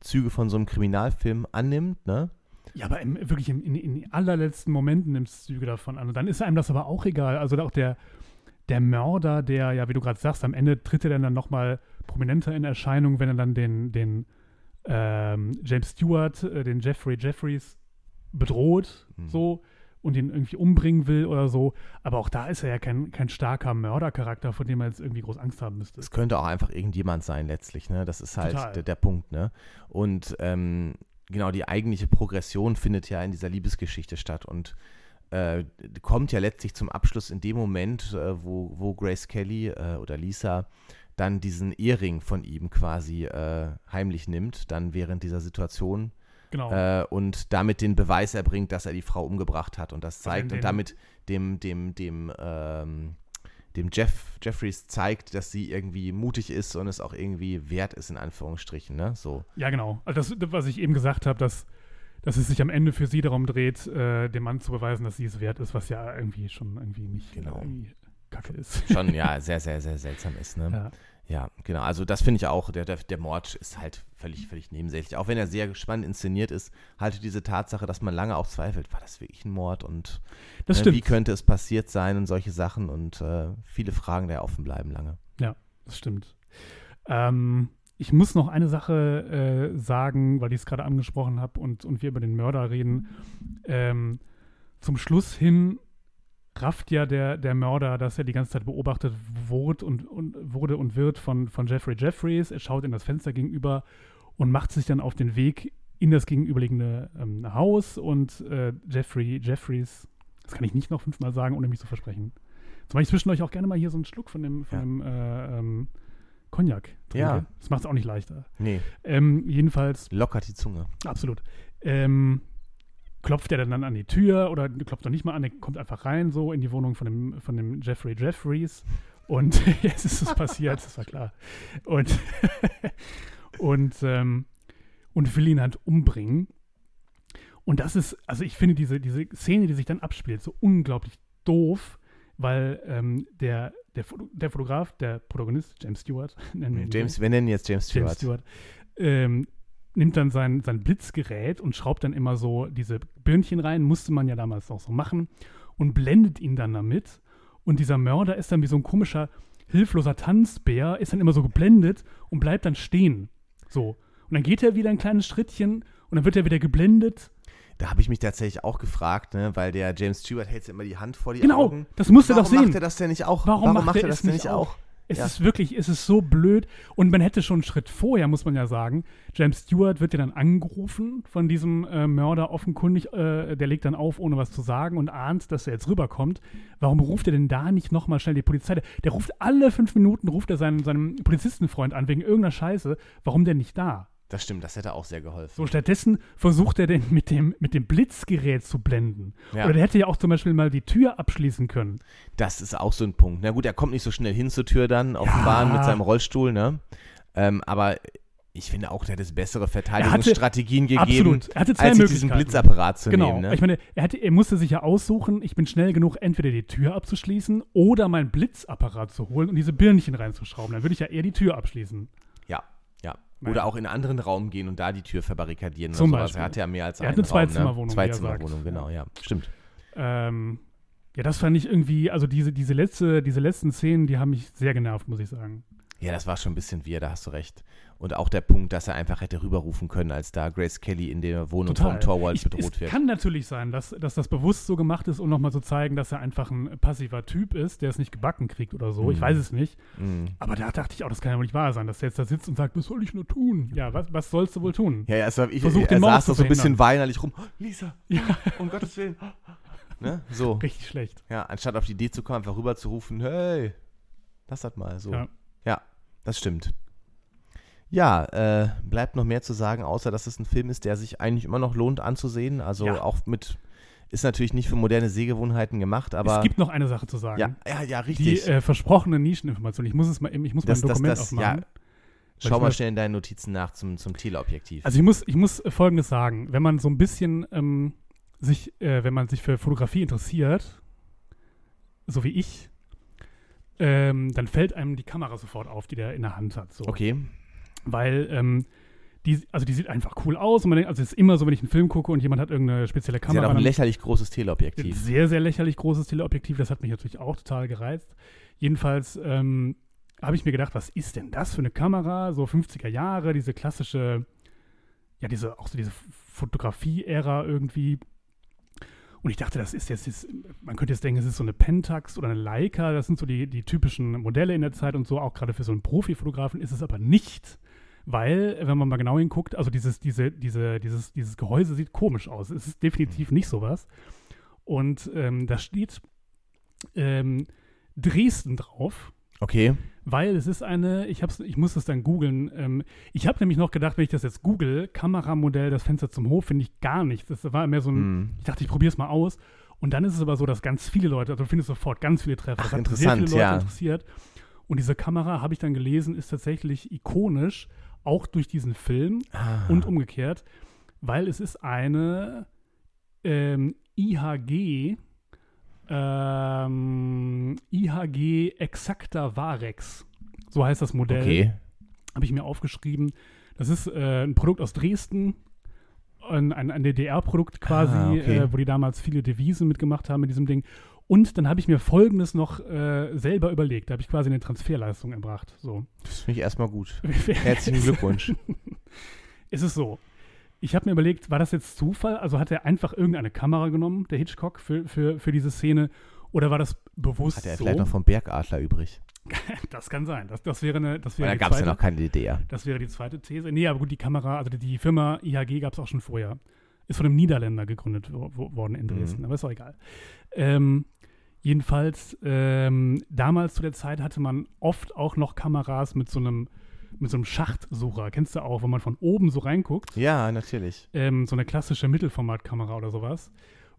Züge von so einem Kriminalfilm annimmt, ne? Ja, aber im, wirklich im, in, in den allerletzten Momenten nimmt es Züge davon an. Und dann ist einem das aber auch egal. Also auch der, der Mörder, der, ja, wie du gerade sagst, am Ende tritt er dann nochmal prominenter in Erscheinung, wenn er dann den, den ähm, James Stewart, äh, den Jeffrey Jeffries bedroht, Mhm. so, und ihn irgendwie umbringen will oder so. Aber auch da ist er ja kein, kein starker Mördercharakter, vor dem man jetzt irgendwie groß Angst haben müsste. Es könnte auch einfach irgendjemand sein letztlich, ne? Das ist halt der, der Punkt, ne? Und ähm, genau, die eigentliche Progression findet ja in dieser Liebesgeschichte statt und äh, kommt ja letztlich zum Abschluss in dem Moment, äh, wo, wo Grace Kelly äh, oder Lisa dann diesen Ehering von ihm quasi äh, heimlich nimmt, dann während dieser Situation Genau. äh, und damit den Beweis erbringt, dass er die Frau umgebracht hat und das Also zeigt den- und damit dem, dem, dem, ähm, dem Jeff, Jeffries zeigt, dass sie irgendwie mutig ist und es auch irgendwie wert ist, in Anführungsstrichen, ne? So. Ja, genau. Also das, was ich eben gesagt habe, dass, dass es sich am Ende für sie darum dreht, äh, dem Mann zu beweisen, dass sie es wert ist, was ja irgendwie schon irgendwie nicht Genau. irgendwie kacke ist. Schon, ja, sehr, sehr, sehr seltsam ist, ne? Ja. Ja, genau. Also das finde ich auch, der, der, der Mord ist halt völlig, völlig nebensächlich. Auch wenn er sehr spannend inszeniert ist, halte diese Tatsache, dass man lange auch zweifelt, war das wirklich ein Mord und ne, wie könnte es passiert sein und solche Sachen und äh, viele Fragen, die offen bleiben lange. Das stimmt. Ähm, ich muss noch eine Sache äh, sagen, weil ich es gerade angesprochen habe und, und wir über den Mörder reden. Ähm, zum Schluss hin rafft ja der, der Mörder, dass er die ganze Zeit beobachtet wurde und, und, wurde und wird von, von Jeffrey Jeffries. Er schaut in das Fenster gegenüber und macht sich dann auf den Weg in das gegenüberliegende ähm, Haus und äh, Jeffrey Jeffries, das kann ich nicht noch fünfmal sagen, ohne mich zu versprechen. Zumal ich zwischendurch auch gerne mal hier so einen Schluck von dem, von Ja. dem äh, ähm, Cognac trinke. Ja. Das macht es auch nicht leichter. Nee, Ähm, jedenfalls, lockert die Zunge. absolut. Ähm, klopft er dann, an die Tür oder klopft doch nicht mal an, er kommt einfach rein, so in die Wohnung von dem, von dem Jeffrey Jeffries. Und jetzt ist es passiert, das war klar. Und, und, ähm, und will ihn halt umbringen. Und das ist, also ich finde diese, diese Szene, die sich dann abspielt, so unglaublich doof, weil ähm, der, der, der Fotograf, der Protagonist, James Stewart, nennen wir ihn James, wir nennen jetzt James Stewart. James Stewart, ähm, nimmt dann sein, sein Blitzgerät und schraubt dann immer so diese Birnchen rein, musste man ja damals auch so machen, und blendet ihn dann damit. Und dieser Mörder ist dann wie so ein komischer, hilfloser Tanzbär, ist dann immer so geblendet und bleibt dann stehen. So. Und dann geht er wieder ein kleines Schrittchen und dann wird er wieder geblendet. Da habe ich mich tatsächlich auch gefragt, ne, weil der James Stewart hält immer die Hand vor die Genau, Augen. das muss er doch Warum sehen. macht er das denn nicht auch? Warum macht macht er er das denn nicht nicht auch? Es Ja. ist wirklich, es ist so blöd. Und man hätte schon einen Schritt vorher, muss man ja sagen, James Stewart wird ja dann angerufen von diesem äh, Mörder offenkundig. Äh, der legt dann auf, ohne was zu sagen und ahnt, dass er jetzt rüberkommt. Warum ruft er denn da nicht nochmal schnell die Polizei? Der, der ruft alle fünf Minuten, ruft er seinen, seinen Polizistenfreund an, wegen irgendeiner Scheiße. Warum denn nicht da? Das stimmt, das hätte auch sehr geholfen. So, stattdessen versucht er denn mit dem, mit dem Blitzgerät zu blenden. Ja. Oder der hätte ja auch zum Beispiel mal die Tür abschließen können. Das ist auch so ein Punkt. Na gut, er kommt nicht so schnell hin zur Tür dann auf Ja. dem Bahn mit seinem Rollstuhl, ne? Ähm, aber ich finde auch, der hätte es bessere Verteidigungsstrategien gegeben, Absolut. Er hatte zwei als sich diesen Möglichkeiten. Blitzapparat zu Genau. nehmen. Ne? Ich meine, er, hatte, er musste sich ja aussuchen, ich bin schnell genug, entweder die Tür abzuschließen oder meinen Blitzapparat zu holen und diese Birnchen reinzuschrauben. Dann würde ich ja eher die Tür abschließen. Nein. Oder auch in einen anderen Raum gehen und da die Tür verbarrikadieren Zum oder sowas. Beispiel. Er hatte ja mehr als Er hat einen eine Raum, Zweizimmerwohnung, Ne? er Zweizimmerwohnung, genau, ja. Stimmt. Ähm, ja, das fand ich irgendwie, also diese, diese, letzte, diese letzten Szenen, die haben mich sehr genervt, muss ich sagen. Ja, das war schon ein bisschen wir, da hast du recht. Und auch der Punkt, dass er einfach hätte rüberrufen können, als da Grace Kelly in der Wohnung vom Torwald Ich- bedroht es wird. kann natürlich sein, dass, dass das bewusst so gemacht ist, um nochmal zu zeigen, dass er einfach ein passiver Typ ist, der es nicht gebacken kriegt oder so. Ich Mhm. weiß es nicht. Mhm. Aber da dachte ich auch, das kann ja wohl nicht wahr sein, dass der jetzt da sitzt und sagt, was soll ich nur tun? Ja, was, was sollst du wohl tun? Ja, ja, es war, ich, Versuch, er den Mord saß doch so ein bisschen weinerlich rum. Oh, Lisa, Ja, um Gottes Willen. Ne? So. richtig schlecht. Ja, anstatt auf die Idee zu kommen, einfach rüber zu rufen, hey, lass das mal so. Ja. Ja, das stimmt. Ja, äh, bleibt noch mehr zu sagen, außer dass es ein Film ist, der sich eigentlich immer noch lohnt anzusehen. Also Ja. auch mit, ist natürlich nicht für moderne Sehgewohnheiten gemacht, aber. es gibt noch eine Sache zu sagen. ja, ja, ja, Die richtig. äh, versprochene Nischeninformation. Ich muss es mal, eben- ich muss Das- mein das- Dokument das- aufmachen. ja. Schau mal schnell in deinen Notizen nach zum, zum Teleobjektiv. Also ich muss, ich muss Folgendes sagen. Wenn man so ein bisschen ähm, sich, äh, wenn man sich für Fotografie interessiert, so wie ich, ähm, dann fällt einem die Kamera sofort auf, die der in der Hand hat. So. okay. Weil ähm, die, also die sieht einfach cool aus. Und man denkt, also es ist immer so, wenn ich einen Film gucke und jemand hat irgendeine spezielle Sie hat Kamera. auch ein lächerlich großes ein Teleobjektiv. sehr, sehr lächerlich großes Teleobjektiv. Das hat mich natürlich auch total gereizt. Jedenfalls ähm, habe ich mir gedacht, was ist denn das für eine Kamera? So 50er Jahre, diese klassische, ja, diese, auch so diese Fotografie-Ära irgendwie. Und ich dachte, das ist jetzt, jetzt, man könnte jetzt denken, es ist so eine Pentax oder eine Leica, das sind so die, die typischen Modelle in der Zeit und so, auch gerade für so einen Profifotografen ist es aber nicht. Weil, wenn man mal genau hinguckt, also dieses, diese, diese, dieses, dieses Gehäuse sieht komisch aus. Es ist definitiv nicht sowas. Und ähm, da steht ähm, Dresden drauf, Okay. weil es ist eine, ich, hab's, ich muss das dann googeln. Ähm, ich habe nämlich noch gedacht, wenn ich das jetzt google, Kameramodell, das Fenster zum Hof, finde ich gar nichts. Das war mehr so ein, Hm. ich dachte, ich probiere es mal aus. Und dann ist es aber so, dass ganz viele Leute, also du findest sofort ganz viele Treffer. Ach, das hat sehr interessant, viele Leute ja. interessiert. Und diese Kamera, habe ich dann gelesen, ist tatsächlich ikonisch, auch durch diesen Film Ah. und umgekehrt, weil es ist eine ähm, IHG, ähm, IHG Exacta Varex. So heißt das Modell. Okay. Habe ich mir aufgeschrieben. Das ist äh, ein Produkt aus Dresden. Ein, ein, ein DDR-Produkt quasi, Ah, okay. äh, wo die damals viele Devisen mitgemacht haben mit diesem Ding. Und dann habe ich mir Folgendes noch äh, selber überlegt. Da habe ich quasi eine Transferleistung erbracht. So. Das finde ich erstmal gut. Herzlichen Glückwunsch. Es ist so. Ich habe mir überlegt, war das jetzt Zufall? Also hat er einfach irgendeine Kamera genommen, der Hitchcock, für, für, für diese Szene? Oder war das bewusst Hat er so? vielleicht noch vom Bergadler übrig? das kann sein. Das, das wäre eine, das wäre da gab es ja noch keine DDR. Das wäre die zweite These. Nee, aber gut, die Kamera, also die, die Firma IHG gab es auch schon vorher. Ist von einem Niederländer gegründet wo, wo, worden in Dresden, Mhm. aber ist auch egal. Ähm, jedenfalls, ähm, damals zu der Zeit hatte man oft auch noch Kameras mit so einem, mit so einem Schachtsucher. Kennst du auch, wenn man von oben so reinguckt? Ja, natürlich. ähm, so eine klassische Mittelformatkamera oder sowas.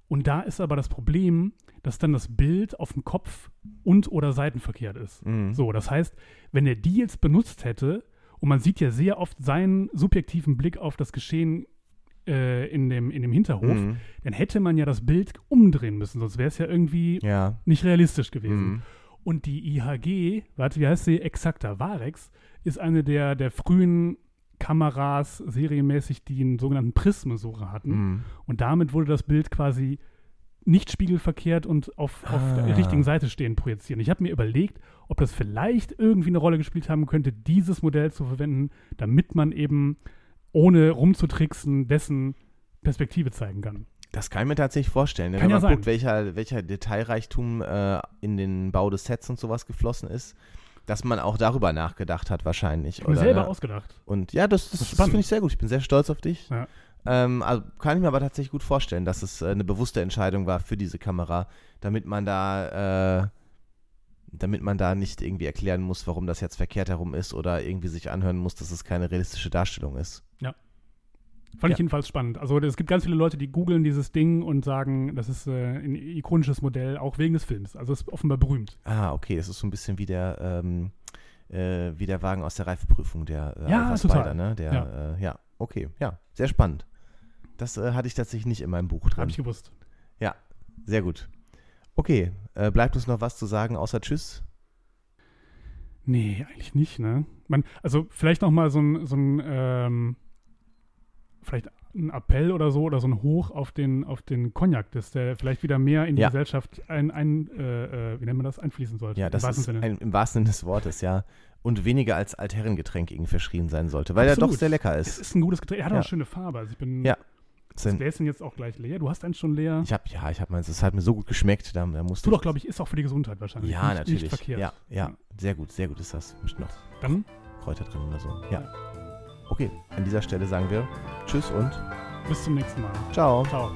Und da ist aber das Problem, dass dann das Bild auf dem Kopf und oder seitenverkehrt ist. Mhm. So, das heißt, wenn er die jetzt benutzt hätte, und man sieht ja sehr oft seinen subjektiven Blick auf das Geschehen äh, in, dem, in dem Hinterhof, Mhm. dann hätte man ja das Bild umdrehen müssen, sonst wäre es ja irgendwie Ja. nicht realistisch gewesen. Mhm. Und die IHG, warte, wie heißt sie? Exakta Varex, ist eine der, der frühen Kameras serienmäßig, die einen sogenannten Prismensucher hatten. Mhm. Und damit wurde das Bild quasi nicht spiegelverkehrt und auf, auf Ah. der richtigen Seite stehen projizieren. Ich habe mir überlegt, ob das vielleicht irgendwie eine Rolle gespielt haben könnte, dieses Modell zu verwenden, damit man eben ohne rumzutricksen dessen Perspektive zeigen kann. Das kann ich mir tatsächlich vorstellen. ne? Kann Wenn ja man sein. guckt, welcher, welcher Detailreichtum äh, in den Bau des Sets und sowas geflossen ist, dass man auch darüber nachgedacht hat wahrscheinlich. Ich habe selber ne? ausgedacht. Und ja, das, das, Das das finde ich sehr gut. Ich bin sehr stolz auf dich. Ja. Ähm, also kann ich mir aber tatsächlich gut vorstellen, dass es äh, eine bewusste Entscheidung war für diese Kamera, damit man da äh, damit man da nicht irgendwie erklären muss, warum das jetzt verkehrt herum ist oder irgendwie sich anhören muss, dass es keine realistische Darstellung ist. Fand Ja. ich jedenfalls spannend. Also es gibt ganz viele Leute, die googeln dieses Ding und sagen, das ist äh, ein ikonisches Modell, auch wegen des Films. Also es ist offenbar berühmt. Ah, okay, das ist so ein bisschen wie der, ähm, äh, wie der Wagen aus der Reifeprüfung, der äh, Ja. Spider, ne? Der, Ja. ja. Äh, ja, okay, ja, sehr spannend. Das äh, hatte ich tatsächlich nicht in meinem Buch drin. Habe ich gewusst. Sehr gut. Okay, äh, bleibt uns noch was zu sagen außer Tschüss? Nee, eigentlich nicht, ne? Man, also vielleicht noch mal so ein, so ein ähm, vielleicht ein Appell oder so oder so ein Hoch auf den, auf den Cognac, dass der vielleicht wieder mehr in die Ja. Gesellschaft ein, ein äh, äh, wie nennt man das, einfließen sollte. Ja, im das wahrsten ist Sinne. ein, im wahrsten Sinne des Wortes, ja. Und weniger als Altherrengetränk irgendwie verschrien sein sollte, weil er Absolut. doch sehr lecker Es ist. ist ein gutes Getränk. Er hat auch Ja. eine schöne Farbe. Also ich bin. Ja. Das Gläschen jetzt auch gleich leer. Du hast eins schon leer. Ich habe ja, ich habe meins, es hat mir so gut geschmeckt, da, da musste Du doch, glaube ich, ist auch für die Gesundheit wahrscheinlich. Ja, nicht, natürlich. Nicht verkehrt. Ja, ja, sehr gut, sehr gut ist das. Mischt noch Dann Kräuter drin oder so. Ja. Okay, an dieser Stelle sagen wir Tschüss und bis zum nächsten Mal. ciao. Ciao.